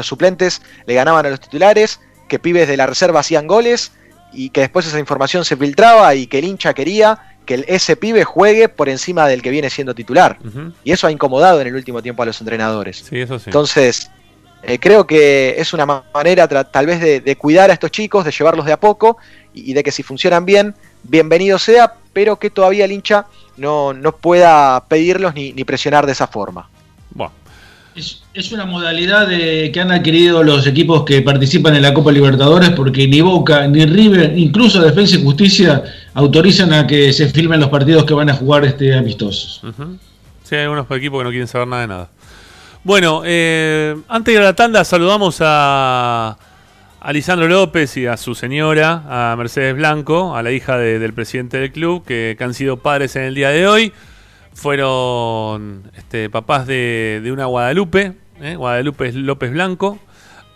suplentes le ganaban a los titulares, que pibes de la reserva hacían goles y que después esa información se filtraba y que el hincha quería que el- ese pibe juegue por encima del que viene siendo titular. Y eso ha incomodado en el último tiempo a los entrenadores. Sí, eso sí. Entonces, eh, creo que es una ma- manera tal vez de, de cuidar a estos chicos, de llevarlos de a poco y, y de que si funcionan bien, bienvenido sea, pero que todavía el hincha no, no pueda pedirlos ni, ni presionar de esa forma. Es, es una modalidad de, que han adquirido los equipos que participan en la Copa Libertadores porque ni Boca ni River, incluso Defensa y Justicia, autorizan a que se filmen los partidos que van a jugar este amistosos. Ujú. Sí, hay algunos equipos que no quieren saber nada de nada. Bueno, eh, antes de ir a la tanda, saludamos a, a Lisandro López y a su señora, a Mercedes Blanco, a la hija de- del presidente del club, que, han sido padres en el día de hoy. Fueron este, papás de, de una Guadalupe, ¿eh? Guadalupe López Blanco.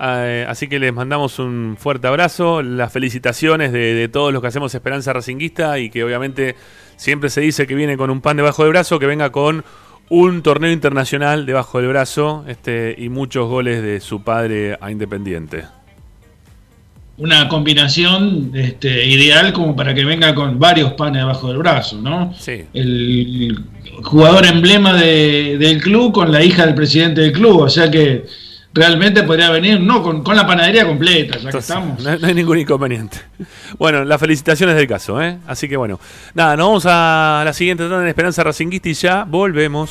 Eh, así que les mandamos un fuerte abrazo, las felicitaciones de, de todos los que hacemos Esperanza Racinguista y que obviamente siempre se dice que viene con un pan debajo del brazo, que venga con un torneo internacional debajo del brazo este, y muchos goles de su padre a Independiente. Una combinación este, ideal como para que venga con varios panes debajo del brazo, ¿no? Sí. El jugador emblema de- del club con la hija del presidente del club, o sea que realmente podría venir, no, con, con la panadería completa, ya que estamos. No, no hay ningún inconveniente. Bueno, las felicitaciones del caso, ¿eh? Así que bueno. Nada, nos vamos a la siguiente tanda en Esperanza Racinguista y ya volvemos.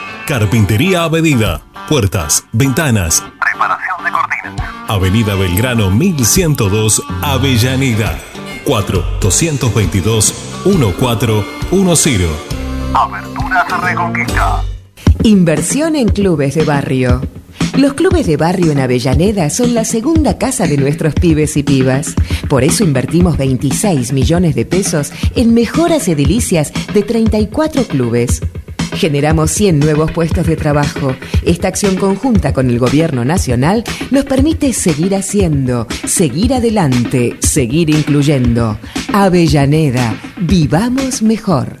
Carpintería a medida. Puertas, ventanas. Preparación de cortinas. Avenida Belgrano 1102, Avellaneda. 4 222 1410. Aberturas Reconquista. Inversión en clubes de barrio. Los clubes de barrio en Avellaneda son la segunda casa de nuestros pibes y pibas. Por eso invertimos 26 millones de pesos en mejoras edilicias de 34 clubes. Generamos 100 nuevos puestos de trabajo. Esta acción conjunta con el gobierno nacional nos permite seguir haciendo, seguir adelante, seguir incluyendo. Avellaneda, vivamos mejor.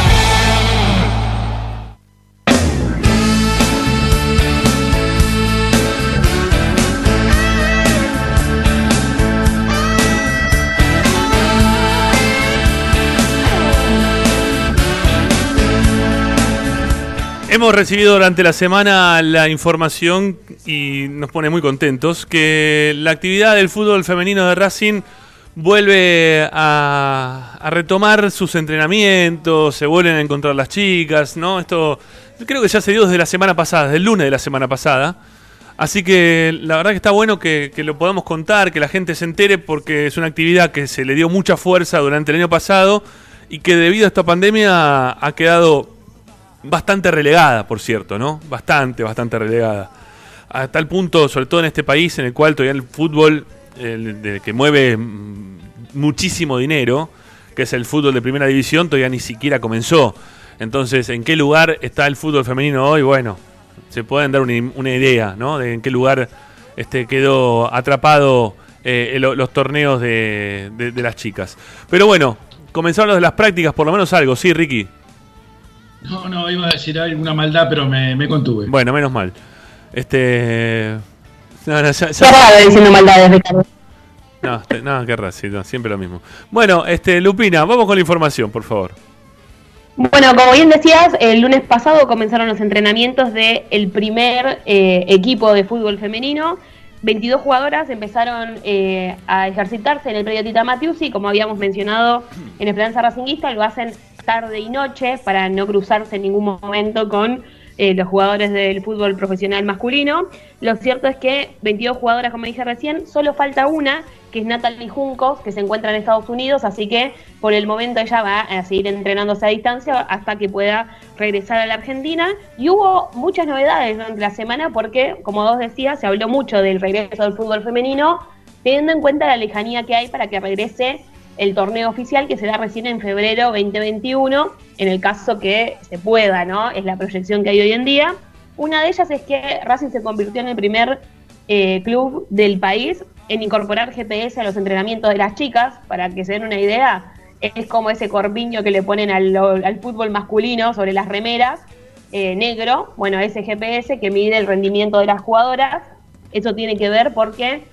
Hemos recibido durante la semana la información y nos pone muy contentos que la actividad del fútbol femenino de Racing vuelve a, retomar sus entrenamientos, se vuelven a encontrar las chicas, ¿no? Esto creo que ya se dio desde la semana pasada, desde el lunes de la semana pasada. Así que la verdad que está bueno que lo podamos contar, que la gente se entere porque es una actividad que se le dio mucha fuerza durante el año pasado y que debido a esta pandemia ha quedado bastante relegada, por cierto, ¿no? Bastante, bastante relegada. A tal punto, sobre todo en este país, en el cual todavía el fútbol, el, que mueve mm, muchísimo dinero, que es el fútbol de primera división, todavía ni siquiera comenzó. Entonces, ¿en qué lugar está el fútbol femenino hoy? Bueno, se pueden dar una, una idea, ¿no? De en qué lugar este, quedó atrapado eh, el- los torneos de, de- de las chicas. Pero bueno, comenzaron los de las prácticas, por lo menos algo, ¿sí, Ricky? No, no, iba a decir alguna maldad, pero me, me contuve. Bueno, menos mal. Este. No, no, ya- diciendo maldades, Ricardo. No, no, qué no, siempre lo mismo. Bueno, este, Lupina, vamos con la información, por favor. Bueno, como bien decías, el lunes pasado comenzaron los entrenamientos del primer eh, equipo de fútbol femenino. 22 jugadoras empezaron eh, a ejercitarse en el predio Tita Matiusi, como habíamos mencionado en Esperanza Racinguista, lo hacen tarde y noche para no cruzarse en ningún momento con eh, los jugadores del fútbol profesional masculino. Lo cierto es que 22 jugadoras, como dije recién, solo falta una, que es Natalie Juncos, que se encuentra en Estados Unidos, así que por el momento ella va a seguir entrenándose a distancia hasta que pueda regresar a la Argentina. Y hubo muchas novedades durante la semana porque, como vos decías, se habló mucho del regreso del fútbol femenino, teniendo en cuenta la lejanía que hay para que regrese el torneo oficial que será recién en febrero 2021, en el caso que se pueda, ¿no? Es la proyección que hay hoy en día. Una de ellas es que Racing se convirtió en el primer eh, club del país en incorporar GPS a los entrenamientos de las chicas, para que se den una idea, es como ese corpiño que le ponen al, al fútbol masculino sobre las remeras, eh, negro, bueno, ese GPS que mide el rendimiento de las jugadoras, eso tiene que ver porque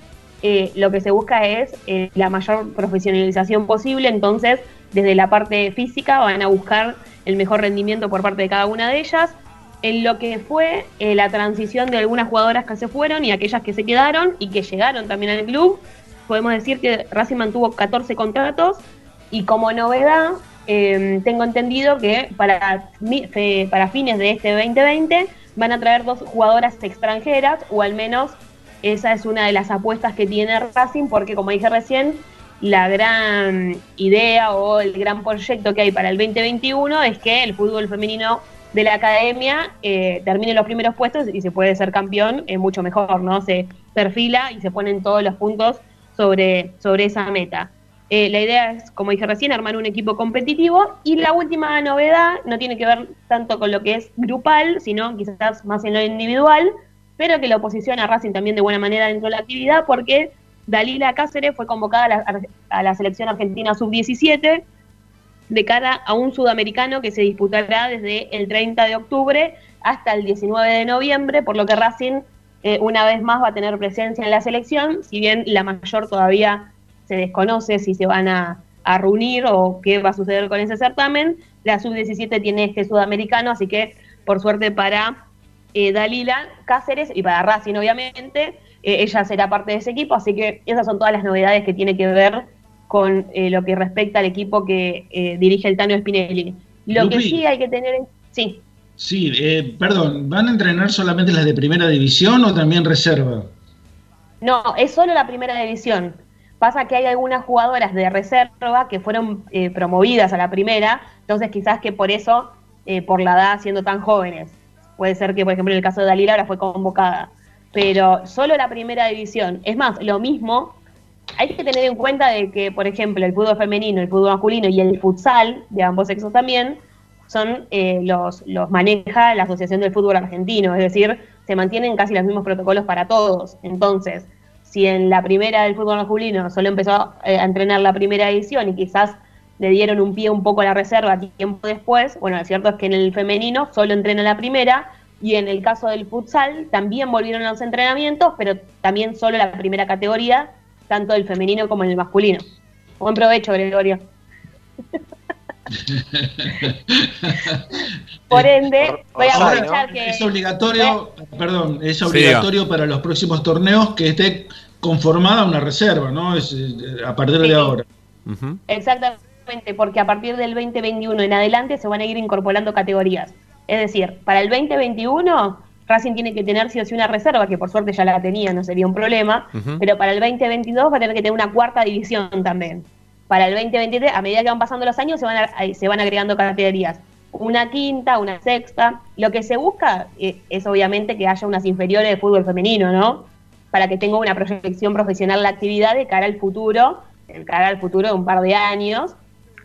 eh, lo que se busca es eh, la mayor profesionalización posible, entonces desde la parte física van a buscar el mejor rendimiento por parte de cada una de ellas. En lo que fue eh, la transición de algunas jugadoras que se fueron y aquellas que se quedaron y que llegaron también al club, podemos decir que Racing mantuvo 14 contratos y como novedad eh, tengo entendido que para, para fines de este 2020 van a traer dos jugadoras extranjeras o al menos esa es una de las apuestas que tiene Racing porque como dije recién la gran idea o el gran proyecto que hay para el 2021 es que el fútbol femenino de la academia eh, termine los primeros puestos y se puede ser campeón es mucho mejor, ¿no? Se perfila y se ponen todos los puntos sobre, sobre esa meta. Eh, la idea es, como dije recién, armar un equipo competitivo y la última novedad no tiene que ver tanto con lo que es grupal, sino quizás más en lo individual, pero que lo posiciona a Racing también de buena manera dentro de la actividad porque Dalila Cáceres fue convocada a la, la selección argentina sub-17 de cara a un sudamericano que se disputará desde el 30 de octubre hasta el 19 de noviembre, por lo que Racing eh, una vez más va a tener presencia en la selección, si bien la mayor todavía se desconoce si se van a reunir o qué va a suceder con ese certamen, la sub-17 tiene este sudamericano, así que por suerte para eh, Dalila Cáceres y para Racing obviamente, eh, ella será parte de ese equipo, así que esas son todas las novedades que tiene que ver con eh, lo que respecta al equipo que eh, dirige el Tano Spinelli. Lo que sí hay que tener en... Sí, Sí, eh, perdón, ¿van a entrenar solamente las de primera división o también reserva? no, es solo la primera división. Pasa que hay algunas jugadoras de reserva que fueron eh, promovidas a la primera, entonces quizás que por eso, por la edad siendo tan jóvenes, puede ser que por ejemplo en el caso de Dalila ahora fue convocada, pero solo la primera división. Es más, lo mismo, hay que tener en cuenta de que, por ejemplo, el fútbol femenino, el fútbol masculino y el futsal, de ambos sexos también, son eh, los, los maneja la Asociación del Fútbol Argentino, es decir, se mantienen casi los mismos protocolos para todos. Entonces, si en la primera del fútbol masculino solo empezó eh, a entrenar la primera edición y quizás le dieron un pie un poco a la reserva tiempo después, bueno, lo cierto es que en el femenino solo entrena la primera y en el caso del futsal también volvieron a los entrenamientos, pero también solo la primera categoría, tanto el femenino como el masculino. Buen provecho, Gregorio. Por ende, voy a aprovechar que... es obligatorio, perdón, es obligatorio para los próximos torneos que esté conformada una reserva, ¿no? Es, eh, a partir de ahora. Exactamente, porque a partir del 2021 en adelante se van a ir incorporando categorías. Es decir, para el 2021 Racing tiene que tener sí o sí una reserva, que por suerte ya la tenía, no sería un problema, pero para el 2022 va a tener que tener una cuarta división también. Para el 2023, a medida que van pasando los años, se van, a- se van agregando categorías. Una quinta, una sexta. Lo que se busca eh, es obviamente que haya unas inferiores de fútbol femenino, ¿no? Para que tenga una proyección profesional la actividad de cara al futuro, de cara al futuro de un par de años,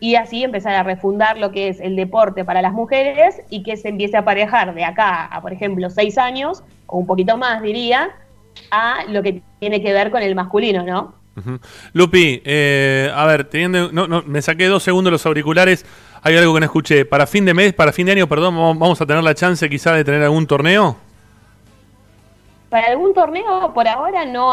y así empezar a refundar lo que es el deporte para las mujeres y que se empiece a aparejar de acá a, por ejemplo, seis años, o un poquito más diría, a lo que tiene que ver con el masculino, ¿no? Ujú. Lupi, eh, a ver, teniendo, no, no, me saqué dos segundos los auriculares. Hay algo que no escuché. Para fin de mes, para fin de año, perdón, vamos a tener la chance quizá de tener algún torneo. Para algún torneo por ahora no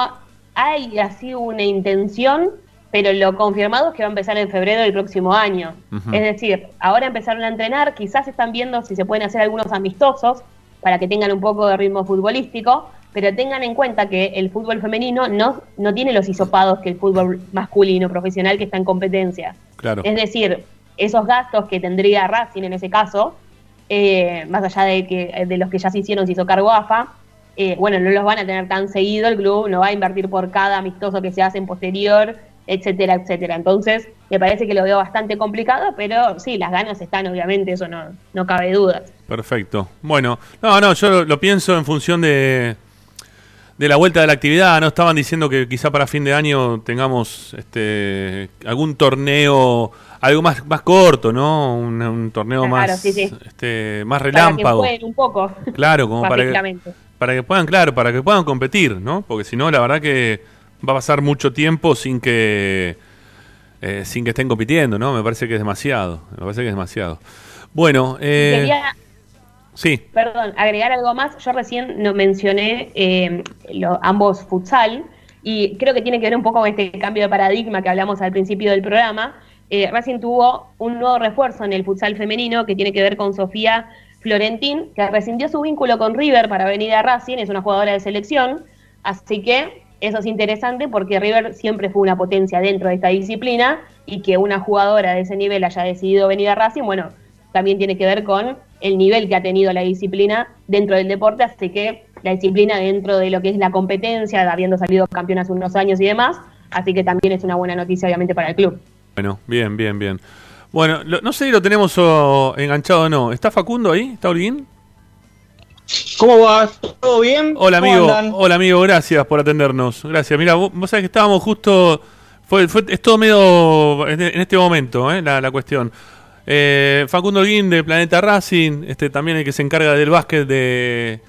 hay así una intención, pero lo confirmado es que va a empezar en febrero del próximo año. Es decir, ahora empezaron a entrenar, quizás están viendo si se pueden hacer algunos amistosos para que tengan un poco de ritmo futbolístico, pero tengan en cuenta que el fútbol femenino no, no tiene los hisopados que el fútbol masculino profesional que está en competencia. Claro. Es decir, esos gastos que tendría Racing en ese caso, eh, más allá de que de los que ya se hicieron, se hizo cargo AFA, eh, bueno, no los van a tener tan seguido, el club no va a invertir por cada amistoso que se hace en posterior, etcétera, etcétera. Entonces, me parece que lo veo bastante complicado, pero sí, las ganas están, obviamente, eso no, no cabe duda. Perfecto. Bueno, no, no, yo lo, lo pienso en función de, de la vuelta de la actividad. No estaban diciendo que quizá para fin de año tengamos este algún torneo, algo más, más corto, ¿no? Un, un torneo Claro, más, sí, sí. este, más Para que relámpago. un poco. Claro, como para que, para que puedan, claro, para que puedan competir, ¿no? Porque si no, la verdad que va a pasar mucho tiempo sin que eh, sin que estén compitiendo, ¿no? Me parece que es demasiado. Me parece que es demasiado. Bueno, eh, Quería, sí. perdón, agregar algo más. Yo recién no mencioné eh, lo- ambos futsal y creo que tiene que ver un poco con este cambio de paradigma que hablamos al principio del programa. Eh, Racing tuvo un nuevo refuerzo en el futsal femenino que tiene que ver con Sofía Florentín, que rescindió su vínculo con River para venir a Racing, es una jugadora de selección, así que eso es interesante porque River siempre fue una potencia dentro de esta disciplina y que una jugadora de ese nivel haya decidido venir a Racing, bueno, también tiene que ver con el nivel que ha tenido la disciplina dentro del deporte, así que la disciplina dentro de lo que es la competencia, habiendo salido campeón hace unos años y demás, así que también es una buena noticia obviamente para el club. Bueno, bien, bien, bien. Bueno, lo- no sé si lo tenemos enganchado o no. ¿Está Facundo ahí? ¿Está Holguín? ¿Cómo va? ¿Todo bien? Hola ¿Cómo amigo, andan? hola amigo, gracias por atendernos. Gracias. Mira, vos, vos sabés que estábamos justo, fue, fue- es todo medio en en este momento, ¿eh? la, la cuestión. Eh, Facundo Holguín de Planeta Racing, este también el que se encarga del básquet de,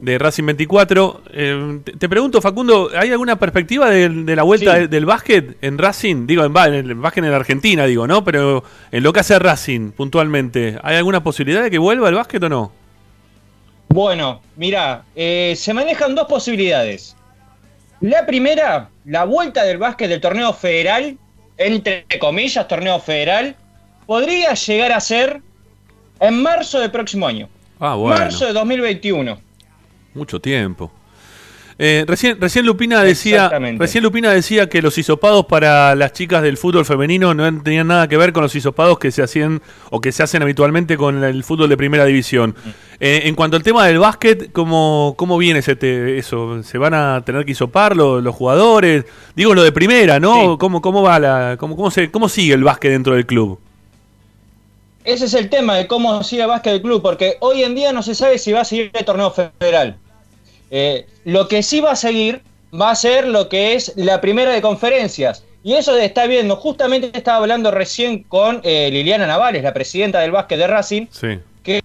de Racing 24. Eh, te, te pregunto, Facundo, ¿hay alguna perspectiva de, de la vuelta Sí. del básquet en Racing? Digo, en, en el básquet en la Argentina, digo, ¿no? Pero en lo que hace Racing puntualmente, ¿hay alguna posibilidad de que vuelva el básquet o no? Bueno, mira, eh, se manejan dos posibilidades. La primera, la vuelta del básquet del torneo federal, entre comillas, torneo federal, podría llegar a ser en marzo del próximo año. Ah, bueno. Marzo de 2021. Mucho tiempo. Eh, recién, recién Lupina decía, recién Lupina decía que los hisopados para las chicas del fútbol femenino no tenían nada que ver con los hisopados que se hacían o que se hacen habitualmente con el fútbol de primera división. Eh, en cuanto al tema del básquet, ¿cómo, cómo viene ese te- eso? ¿Se van a tener que hisopar los, los jugadores? Digo lo de primera, ¿no? ¿Cómo, cómo va la, cómo, cómo se, cómo sigue el básquet dentro del club? Ese es el tema de cómo sigue el básquet del club, porque hoy en día no se sabe si va a seguir el torneo federal. Eh, lo que sí va a seguir va a ser lo que es la primera de conferencias. Y eso se está viendo. Justamente estaba hablando recién con eh, Liliana Navales, la presidenta del básquet de Racing, Sí. que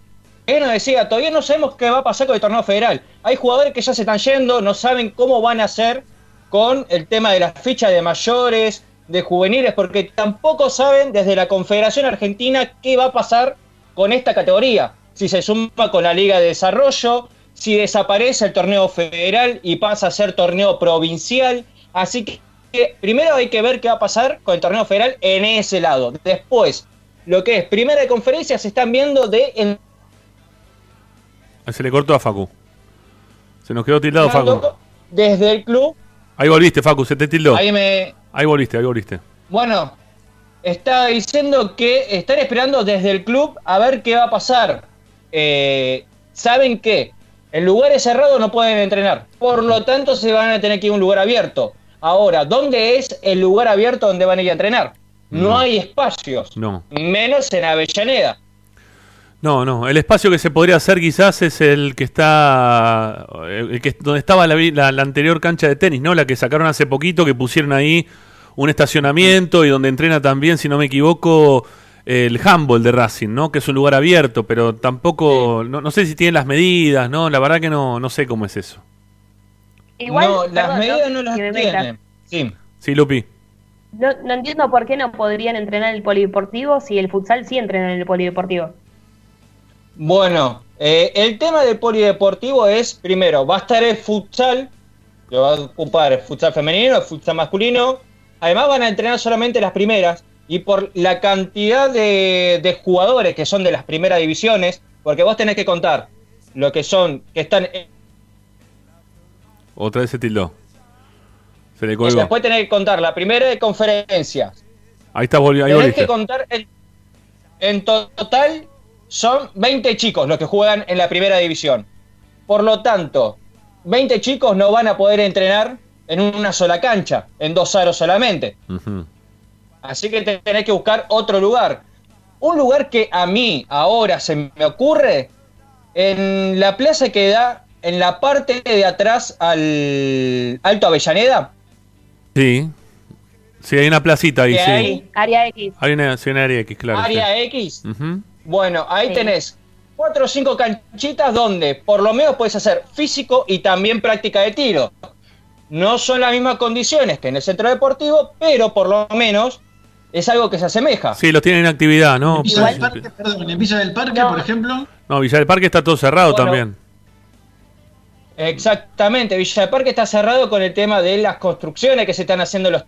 ella nos decía, todavía no sabemos qué va a pasar con el torneo federal. Hay jugadores que ya se están yendo, no saben cómo van a hacer con el tema de las fichas de mayores, de juveniles, porque tampoco saben desde la Confederación Argentina qué va a pasar con esta categoría. Si se suma con la Liga de Desarrollo, si desaparece el torneo federal y pasa a ser torneo provincial. Así que primero hay que ver qué va a pasar con el torneo federal en ese lado. Después, lo que es primera de conferencia se están viendo de en- Ahí Se le cortó a Facu. Se nos quedó tildado Facu. desde el club. Ahí volviste, Facu, se te tildó. Ahí me, Ahí volviste, ahí volviste. Bueno, está diciendo que están esperando desde el club a ver qué va a pasar. Eh, Saben que en lugares cerrados no pueden entrenar, por lo tanto se van a tener que ir a un lugar abierto. Ahora, ¿dónde es el lugar abierto donde van a ir a entrenar? No, No. hay espacios, No. menos en Avellaneda. No, no. El espacio que se podría hacer quizás es el que está. El que, donde estaba la- la anterior cancha de tenis, ¿no? La que sacaron hace poquito, que pusieron ahí un estacionamiento y donde entrena también, si no me equivoco, el handball de Racing, ¿no? Que es un lugar abierto, pero tampoco. No, no sé si tienen las medidas, ¿no? La verdad que no, no sé cómo es eso. Igual, no, las perdón, medidas no las tienen. Sí. Sí, Lupi. No, no entiendo por qué no podrían entrenar en el polideportivo si el futsal sí entrena en el polideportivo. Bueno, eh, el tema del polideportivo es, primero, va a estar el futsal, que va a ocupar el futsal femenino, el futsal masculino. Además van a entrenar solamente las primeras. Y por la cantidad de, de jugadores que son de las primeras divisiones, porque vos tenés que contar lo que son, que están... en- Otra vez se tildó. Se le colgó. Después tenés que contar la primera de conferencias. Ahí está, volvió, ahí Tenés volviste. que contar, el- en total son 20 chicos los que juegan en la primera división. Por lo tanto, 20 chicos no van a poder entrenar en una sola cancha, en dos aros solamente. Así que te- tenés que buscar otro lugar. Un lugar que a mí ahora se me ocurre en la plaza que da en la parte de atrás al Alto Avellaneda. Sí. Sí, hay una placita ahí, sí. hay Área X. Hay una, sí, una área X, claro. área sí. X. Bueno, ahí Sí. tenés cuatro o cinco canchitas donde por lo menos puedes hacer físico y también práctica de tiro. No son las mismas condiciones que en el centro deportivo, pero por lo menos es algo que se asemeja. Sí, los tienen en actividad, ¿no? En Villa del Parque, perdón, en Villa del Parque, por ejemplo. No, Villa del Parque está todo cerrado Bueno. también. Exactamente, Villa del Parque está cerrado con el tema de las construcciones que se están haciendo en los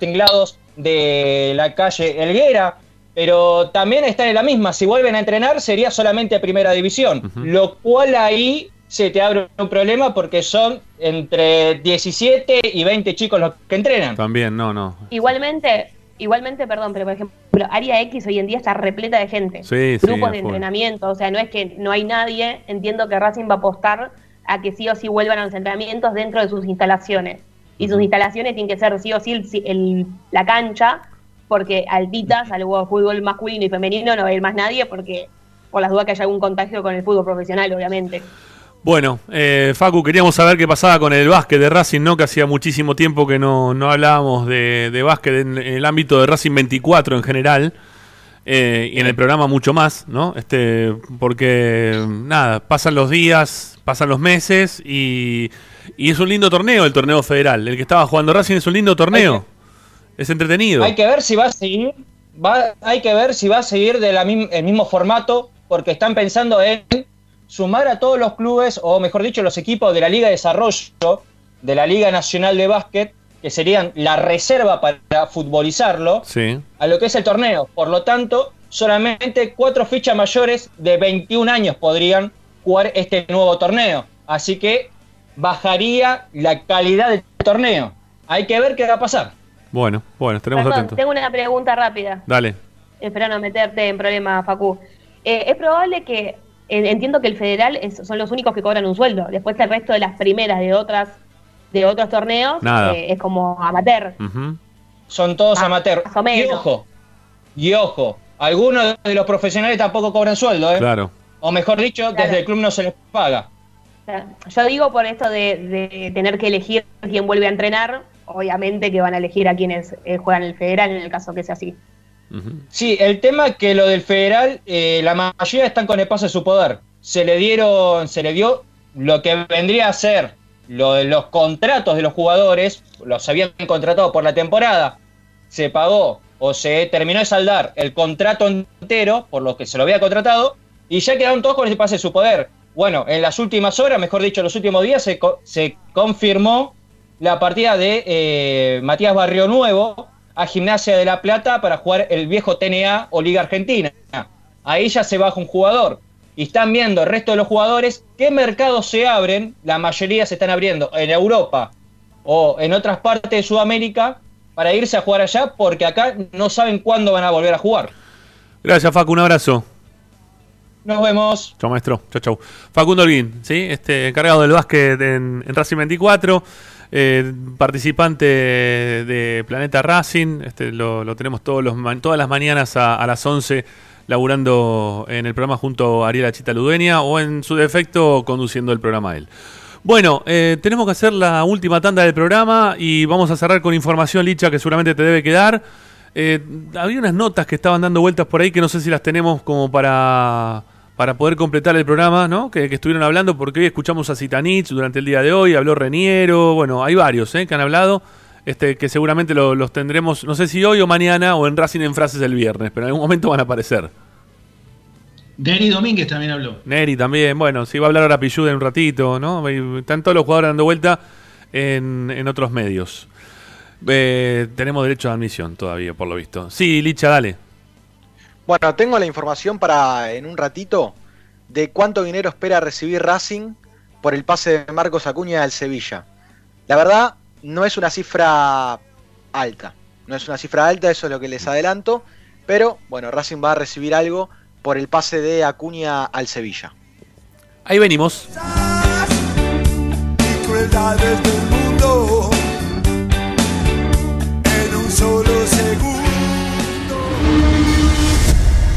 tinglados de la calle Elguera, pero también están en la misma. Si vuelven a entrenar sería solamente primera división, lo cual ahí se te abre un problema porque son entre 17 y 20 chicos los que entrenan. También, no, no. Igualmente, igualmente, perdón, pero por ejemplo, Área X hoy en día está repleta de gente. Sí, sí, Grupos de entrenamiento, o sea, no es que no hay nadie. Entiendo que Racing va a apostar a que sí o sí vuelvan a los entrenamientos dentro de sus instalaciones. Y sus instalaciones tienen que ser sí o sí el- el- la cancha, porque altitas, al fútbol masculino y femenino no va a ir más nadie, porque por las dudas que haya algún contagio con el fútbol profesional, obviamente. Bueno, eh, Facu, queríamos saber qué pasaba con el básquet de Racing, ¿no? Que hacía muchísimo tiempo que no, no hablábamos de, de básquet en, en el ámbito de Racing 24 en general. eh, y en el programa mucho más, ¿no? Este, porque, nada, pasan los días, pasan los meses y, y es un lindo torneo el torneo federal. El que estaba jugando Racing es un lindo torneo. Es entretenido. Hay que ver si va a seguir, va, hay que ver si va a seguir del mismo formato, porque están pensando en sumar a todos los clubes, o mejor dicho, los equipos de la Liga de Desarrollo, de la Liga Nacional de Básquet, que serían la reserva para futbolizarlo, Sí. a lo que es el torneo. Por lo tanto, solamente cuatro fichas mayores de 21 años podrían jugar este nuevo torneo. Así que bajaría la calidad del torneo. Hay que ver qué va a pasar. Bueno, bueno, estaremos Perdón, atentos. tengo una pregunta rápida. Dale. Espera no meterte en problemas, Facu. Eh, es probable que, entiendo que el federal es- son los únicos que cobran un sueldo. Después el resto de las primeras de otras de otros torneos Nada. eh, es como amateur. Son todos Ah, amateurs. más o menos. Y ojo, y ojo, algunos de los profesionales tampoco cobran sueldo, ¿eh? Claro. O mejor dicho, desde el club no se les paga. Yo digo por esto de, de tener que elegir quién vuelve a entrenar. Obviamente que van a elegir a quienes eh, juegan el federal en el caso que sea así. Sí, el tema es que lo del federal, eh, la mayoría están con el paso de su poder. Se le dieron, se le dio lo que vendría a ser lo de los contratos de los jugadores, los habían contratado por la temporada, se pagó o se terminó de saldar el contrato entero por lo que se lo había contratado y ya quedaron todos con ese pase de su poder. Bueno, en las últimas horas, mejor dicho, los últimos días se, co- se confirmó la partida de eh, Matías Barrio Nuevo a Gimnasia de La Plata para jugar el viejo TNA o Liga Argentina. Ahí ya se baja un jugador. Y están viendo el resto de los jugadores qué mercados se abren. La mayoría se están abriendo en Europa o en otras partes de Sudamérica para irse a jugar allá porque acá no saben cuándo van a volver a jugar. Gracias, Facu, un abrazo. Nos vemos. Chau, maestro. Chau, chau. Facundo Olguín, ¿sí? Este, encargado del básquet en, en Racing 24, eh, participante de Planeta Racing. Este, lo, tenemos todos los, todas las mañanas a, las 11 laburando en el programa junto a Ariela Chita Ludueña o en su defecto conduciendo el programa él. Bueno, eh, tenemos que hacer la última tanda del programa y vamos a cerrar con información, Licha, que seguramente te debe quedar. Eh, había unas notas que estaban dando vueltas por ahí que no sé si las tenemos como para, para poder completar el programa, ¿no? Que, que estuvieron hablando, porque hoy escuchamos a Citanich durante el día de hoy, habló Reniero, bueno, hay varios ¿eh? que han hablado, este, que seguramente lo- los tendremos, no sé si hoy o mañana o en Racing en Frases el viernes, pero en algún momento van a aparecer. Denis Domínguez también habló. Neri también, bueno, sí va a hablar ahora Pilluda en un ratito, ¿no? Están todos los jugadores dando vuelta en, en otros medios. Eh, tenemos derecho a admisión todavía, por lo visto. Sí, Licha, dale. Bueno, tengo la información para en un ratito de cuánto dinero espera recibir Racing por el pase de Marcos Acuña al Sevilla. La verdad, no es una cifra alta. No es una cifra alta, eso es lo que les adelanto. Pero bueno, Racing va a recibir algo por el pase de Acuña al Sevilla. Ahí venimos.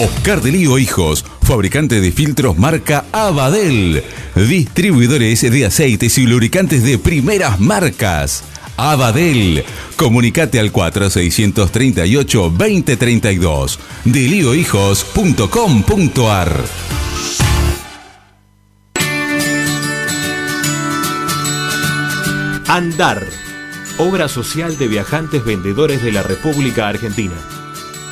Oscar de Lío Hijos, fabricante de filtros marca Abadel. Distribuidores de aceites y lubricantes de primeras marcas. Abadel. Comunicate al 4638-2032. deliohijos.com.ar Andar, obra social de viajantes vendedores de la República Argentina.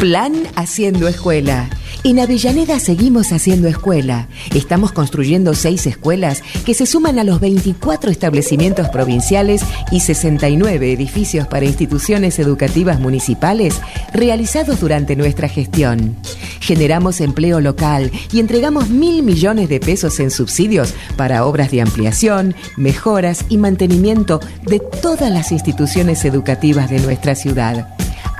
Plan Haciendo Escuela. En Avellaneda seguimos haciendo escuela. Estamos construyendo seis escuelas que se suman a los 24 establecimientos provinciales y 69 edificios para instituciones educativas municipales realizados durante nuestra gestión. Generamos empleo local y entregamos mil millones de pesos en subsidios para obras de ampliación, mejoras y mantenimiento de todas las instituciones educativas de nuestra ciudad.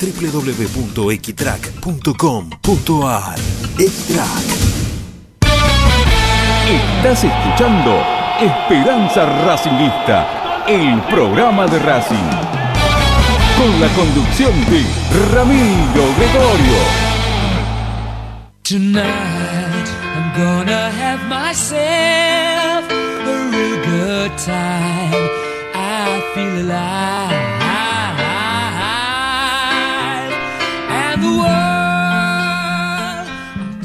www.equitrack.com.ar Equitrack Estás escuchando Esperanza Racingista, el programa de Racing. Con la conducción de Ramiro Gregorio. Tonight I'm gonna have myself a real good time. I feel alive.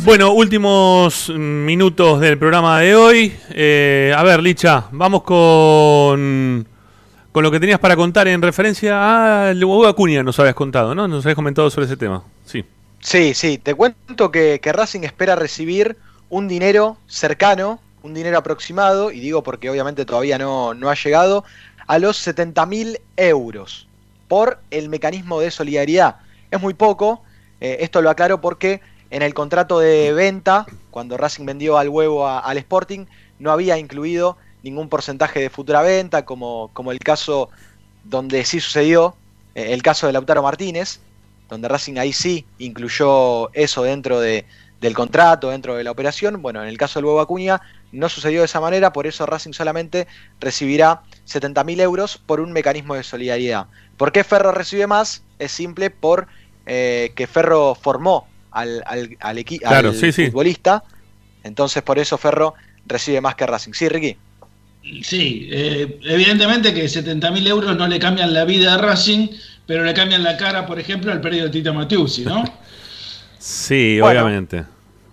Bueno, últimos minutos del programa de hoy. Eh, a ver, Licha, vamos con, con lo que tenías para contar en referencia al Hugo Acuña, nos habías contado, ¿no? Nos habías comentado sobre ese tema. Sí. Sí, sí, te cuento que, que Racing espera recibir un dinero cercano, un dinero aproximado, y digo porque obviamente todavía no, no ha llegado, a los 70.000 euros por el mecanismo de solidaridad. Es muy poco, eh, esto lo aclaro porque en el contrato de venta, cuando Racing vendió al huevo al Sporting, no había incluido ningún porcentaje de futura venta, como, como el caso donde sí sucedió, eh, el caso de Lautaro Martínez, donde Racing ahí sí incluyó eso dentro de, del contrato, dentro de la operación. Bueno, en el caso del Huevo Acuña no sucedió de esa manera, por eso Racing solamente recibirá 70.000 euros por un mecanismo de solidaridad. ¿Por qué Ferro recibe más? Es simple por eh, que Ferro formó al, al, al, equi- Claro, al sí, sí. futbolista, entonces por eso Ferro recibe más que Racing. Sí, Ricky. Sí, eh, evidentemente que 70.000 euros no le cambian la vida a Racing, pero le cambian la cara, por ejemplo, al periodo de Tita Matiusi, ¿no? Sí, Bueno. obviamente.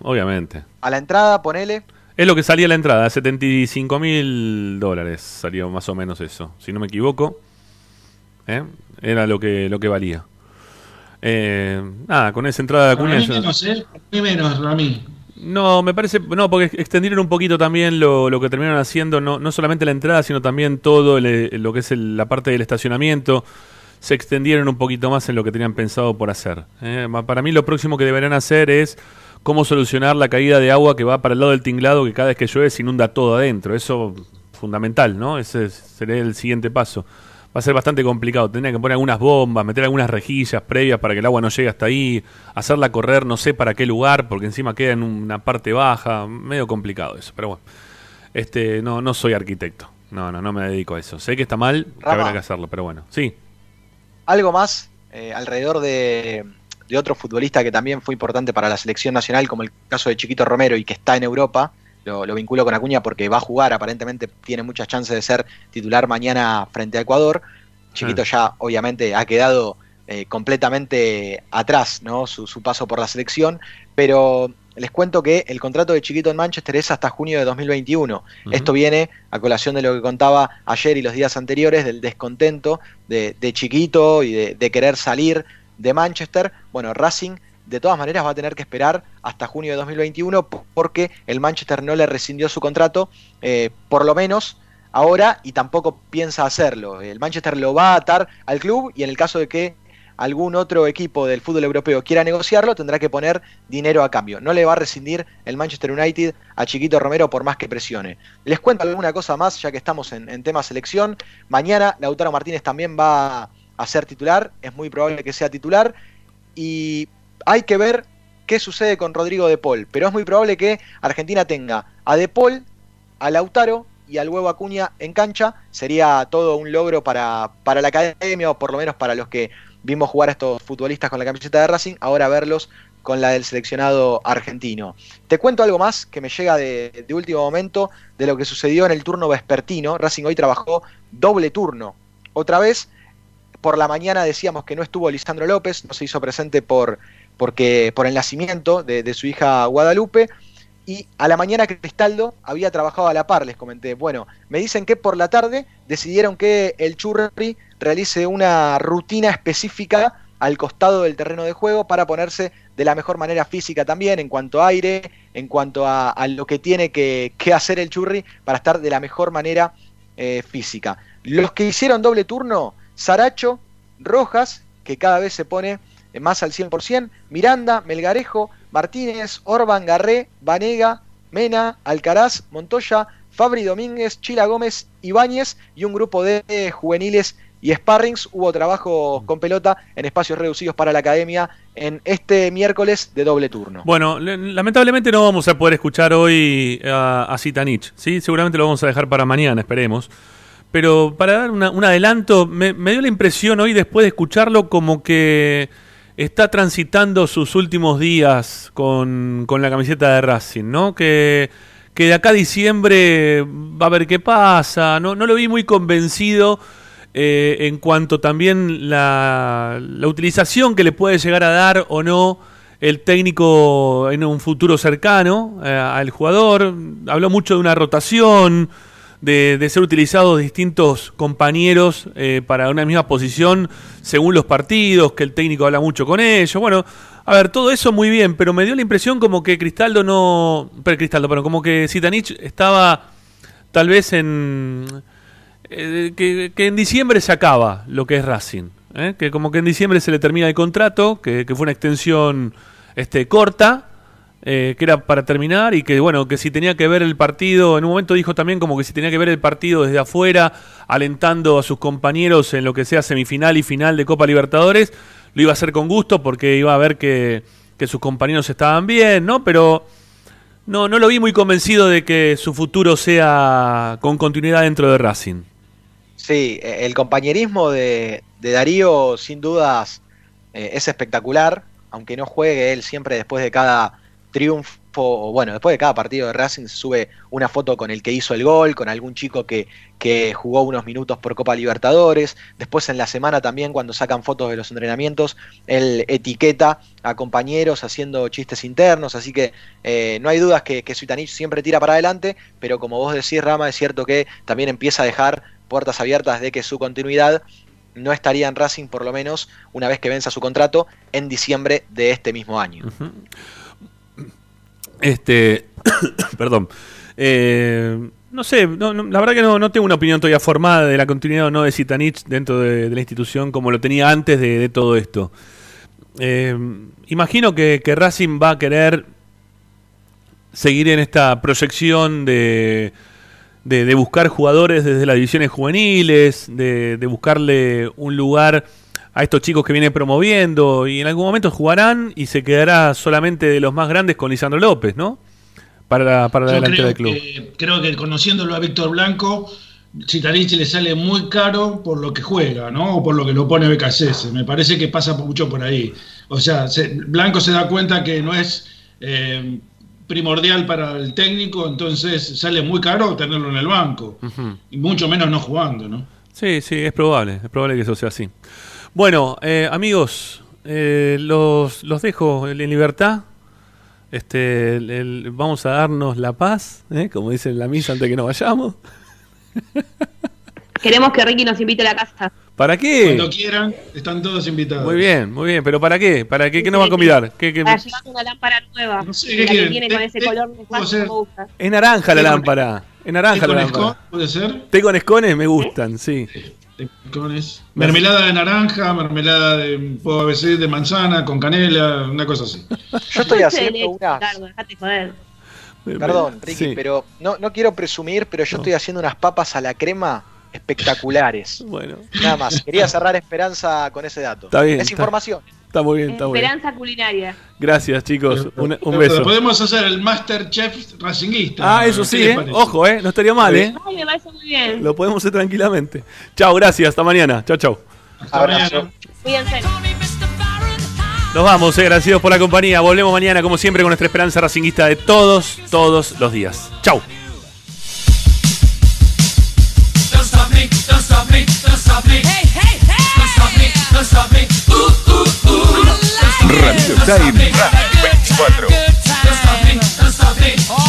Obviamente. A la entrada, ponele. Es lo que salía la entrada, 75 mil dólares salió más o menos eso, si no me equivoco. ¿Eh? Era lo que, lo que valía. Eh, nada, con esa entrada de Acuña... mí menos, ¿eh? Mí menos. No, me parece, no, porque extendieron un poquito también lo, lo que terminaron haciendo, no, no solamente la entrada, sino también todo el- lo que es el- la parte del estacionamiento. Se extendieron un poquito más en lo que tenían pensado por hacer. Eh, para mí lo próximo que deberán hacer es cómo solucionar la caída de agua que va para el lado del tinglado, que cada vez que llueve se inunda todo adentro. Eso fundamental, ¿no? Ese es- sería el siguiente paso. Va a ser bastante complicado. Tendría que poner algunas bombas, meter algunas rejillas previas para que el agua no llegue hasta ahí, hacerla correr no sé para qué lugar, porque encima queda en una parte baja. Medio complicado eso, pero bueno. Este, no, no soy arquitecto. No, no, no me dedico a eso. Sé que está mal, que habrá que hacerlo, pero bueno. Sí. Algo más eh, alrededor de, de otro futbolista que también fue importante para la selección nacional, como el caso de Chiquito Romero y que está en Europa. Lo, lo vinculo con Acuña porque va a jugar, aparentemente tiene muchas chances de ser titular mañana frente a Ecuador. Chiquito Ah. ya obviamente ha quedado eh, completamente atrás, ¿no? Su, su paso por la selección, pero les cuento que el contrato de Chiquito en Manchester es hasta junio de 2021. Esto viene a colación de lo que contaba ayer y los días anteriores del descontento de, de Chiquito y de, de querer salir de Manchester. Bueno, Racing de todas maneras va a tener que esperar hasta junio de 2021 p- porque el Manchester no le rescindió su contrato, eh, por lo menos ahora, y tampoco piensa hacerlo. El Manchester lo va a atar al club y en el caso de que algún otro equipo del fútbol europeo quiera negociarlo, tendrá que poner dinero a cambio. No le va a rescindir el Manchester United a Chiquito Romero por más que presione. Les cuento alguna cosa más, ya que estamos en, en tema selección. Mañana Lautaro Martínez también va a ser titular, es muy probable que sea titular. Y hay que ver qué sucede con Rodrigo De Paul. Pero es muy probable que Argentina tenga a De Paul, a Lautaro y al huevo Acuña en cancha. Sería todo un logro para, para la academia, o por lo menos para los que vimos jugar a estos futbolistas con la camiseta de Racing, ahora verlos con la del seleccionado argentino. Te cuento algo más que me llega de, de último momento de lo que sucedió en el turno vespertino. Racing hoy trabajó doble turno. Otra vez, por la mañana decíamos que no estuvo Lisandro López, no se hizo presente por, porque, por el nacimiento de, su hija Guadalupe. Y a la mañana Cristaldo había trabajado a la par, les comenté. Bueno, me dicen que por la tarde decidieron que el Churri realice una rutina específica al costado del terreno de juego para ponerse de la mejor manera física también, en cuanto a aire, en cuanto a, lo que tiene que, hacer el Churri para estar de la mejor manera eh, física. Los que hicieron doble turno, Saracho, Rojas, que cada vez se pone más al 100%, Miranda, Melgarejo, Martínez, Orban, Garré, Vanega, Mena, Alcaraz, Montoya, Fabri Domínguez, Chila Gómez, Ibáñez y un grupo de eh, juveniles y sparrings. Hubo trabajo con pelota en espacios reducidos para la academia en este miércoles de doble turno. Bueno, le- lamentablemente no vamos a poder escuchar hoy a, Zitanich, ¿sí? Seguramente lo vamos a dejar para mañana, esperemos. Pero para dar un adelanto, me dio la impresión hoy después de escucharlo como que está transitando sus últimos días con, con la camiseta de Racing, ¿no? Que, que de acá a diciembre va a ver qué pasa. No, no lo vi muy convencido eh, en cuanto también la, la utilización que le puede llegar a dar o no el técnico en un futuro cercano eh, al jugador. Habló mucho de una rotación, de, ser utilizados distintos compañeros eh, para una misma posición según los partidos, que el técnico habla mucho con ellos. Bueno, a ver, todo eso muy bien, pero me dio la impresión como que Cristaldo no... Pero Cristaldo, pero como que Zitanich estaba tal vez en... eh, que, que en diciembre se acaba lo que es Racing. ¿eh? Que como que en diciembre se le termina el contrato, que, que fue una extensión este, corta, eh, que era para terminar y que bueno, que si tenía que ver el partido, en un momento dijo también como que si tenía que ver el partido desde afuera, alentando a sus compañeros en lo que sea semifinal y final de Copa Libertadores, lo iba a hacer con gusto porque iba a ver que, que sus compañeros estaban bien, ¿no? Pero no, no lo vi muy convencido de que su futuro sea con continuidad dentro de Racing. Sí, eh, el compañerismo de, de Darío sin dudas eh, es espectacular, aunque no juegue él siempre después de cada triunfo, bueno, después de cada partido de Racing se sube una foto con el que hizo el gol, con algún chico que, que jugó unos minutos por Copa Libertadores, después en la semana también cuando sacan fotos de los entrenamientos, él etiqueta a compañeros haciendo chistes internos, así que eh, no hay dudas que, que Suitanich siempre tira para adelante, pero como vos decís, Rama, es cierto que también empieza a dejar puertas abiertas de que su continuidad no estaría en Racing por lo menos una vez que venza su contrato en diciembre de este mismo año. Este, perdón. Eh, no sé, la verdad que no, no, tengo una opinión todavía formada de la continuidad o no de Zitanich dentro de, la institución como lo tenía antes de, de todo esto. Eh, imagino que, que, Racing va a querer seguir en esta proyección de, de buscar jugadores desde las divisiones juveniles, de, buscarle un lugar a estos chicos que viene promoviendo y en algún momento jugarán y se quedará solamente de los más grandes con Lisandro López, ¿no? Para, para la delantera del club. Que, creo que conociéndolo a Víctor Blanco, Citarich le sale muy caro por lo que juega, ¿no? O por lo que lo pone BKSS. Me parece que pasa mucho por ahí. O sea, se, Blanco se da cuenta que no es eh, primordial para el técnico, entonces sale muy caro tenerlo en el banco. Uh -huh. Y mucho menos no jugando, ¿no? Sí, sí, es probable. Es probable que eso sea así. Bueno, eh, amigos, eh, los, los dejo en libertad. Este, el, el, vamos a darnos la paz, ¿eh? como dice en la misa antes que nos vayamos. Queremos que Ricky nos invite a la casa. ¿Para qué? Cuando quieran, están todos invitados. Muy bien, muy bien, pero ¿para qué? ¿Para qué? ¿Qué nos va a convidar? ¿Qué, qué... Para llevar una lámpara nueva. No sé, ¿qué la que tiene con ese color gusta. Es naranja la lámpara. Es naranja la lámpara. ¿Puede ser? Té con escones me gustan, sí. Mermelada de naranja, mermelada de puedo decir, de manzana, con canela, una cosa así. Yo estoy haciendo unas. Perdón, Ricky, sí. pero no, no quiero presumir, pero yo no. estoy haciendo unas papas a la crema espectaculares. Bueno. Nada más. Quería cerrar Esperanza con ese dato. Está bien. Es está, información. Está muy bien, está Esperanza muy bien. culinaria. Gracias, chicos. Un, un beso. Podemos hacer el Masterchef Racinguista. Ah, eso sí, ¿eh? Ojo, ¿eh? No estaría mal, ¿eh? Ay, me parece muy bien. Lo podemos hacer tranquilamente. Chao, gracias. Hasta mañana. Chao, chao. Hasta Abrazo. mañana. Cuídense. Nos vamos, eh, agradecidos por la compañía. Volvemos mañana, como siempre, con nuestra esperanza racinguista de todos, todos los días. Chau. Radio Time 24.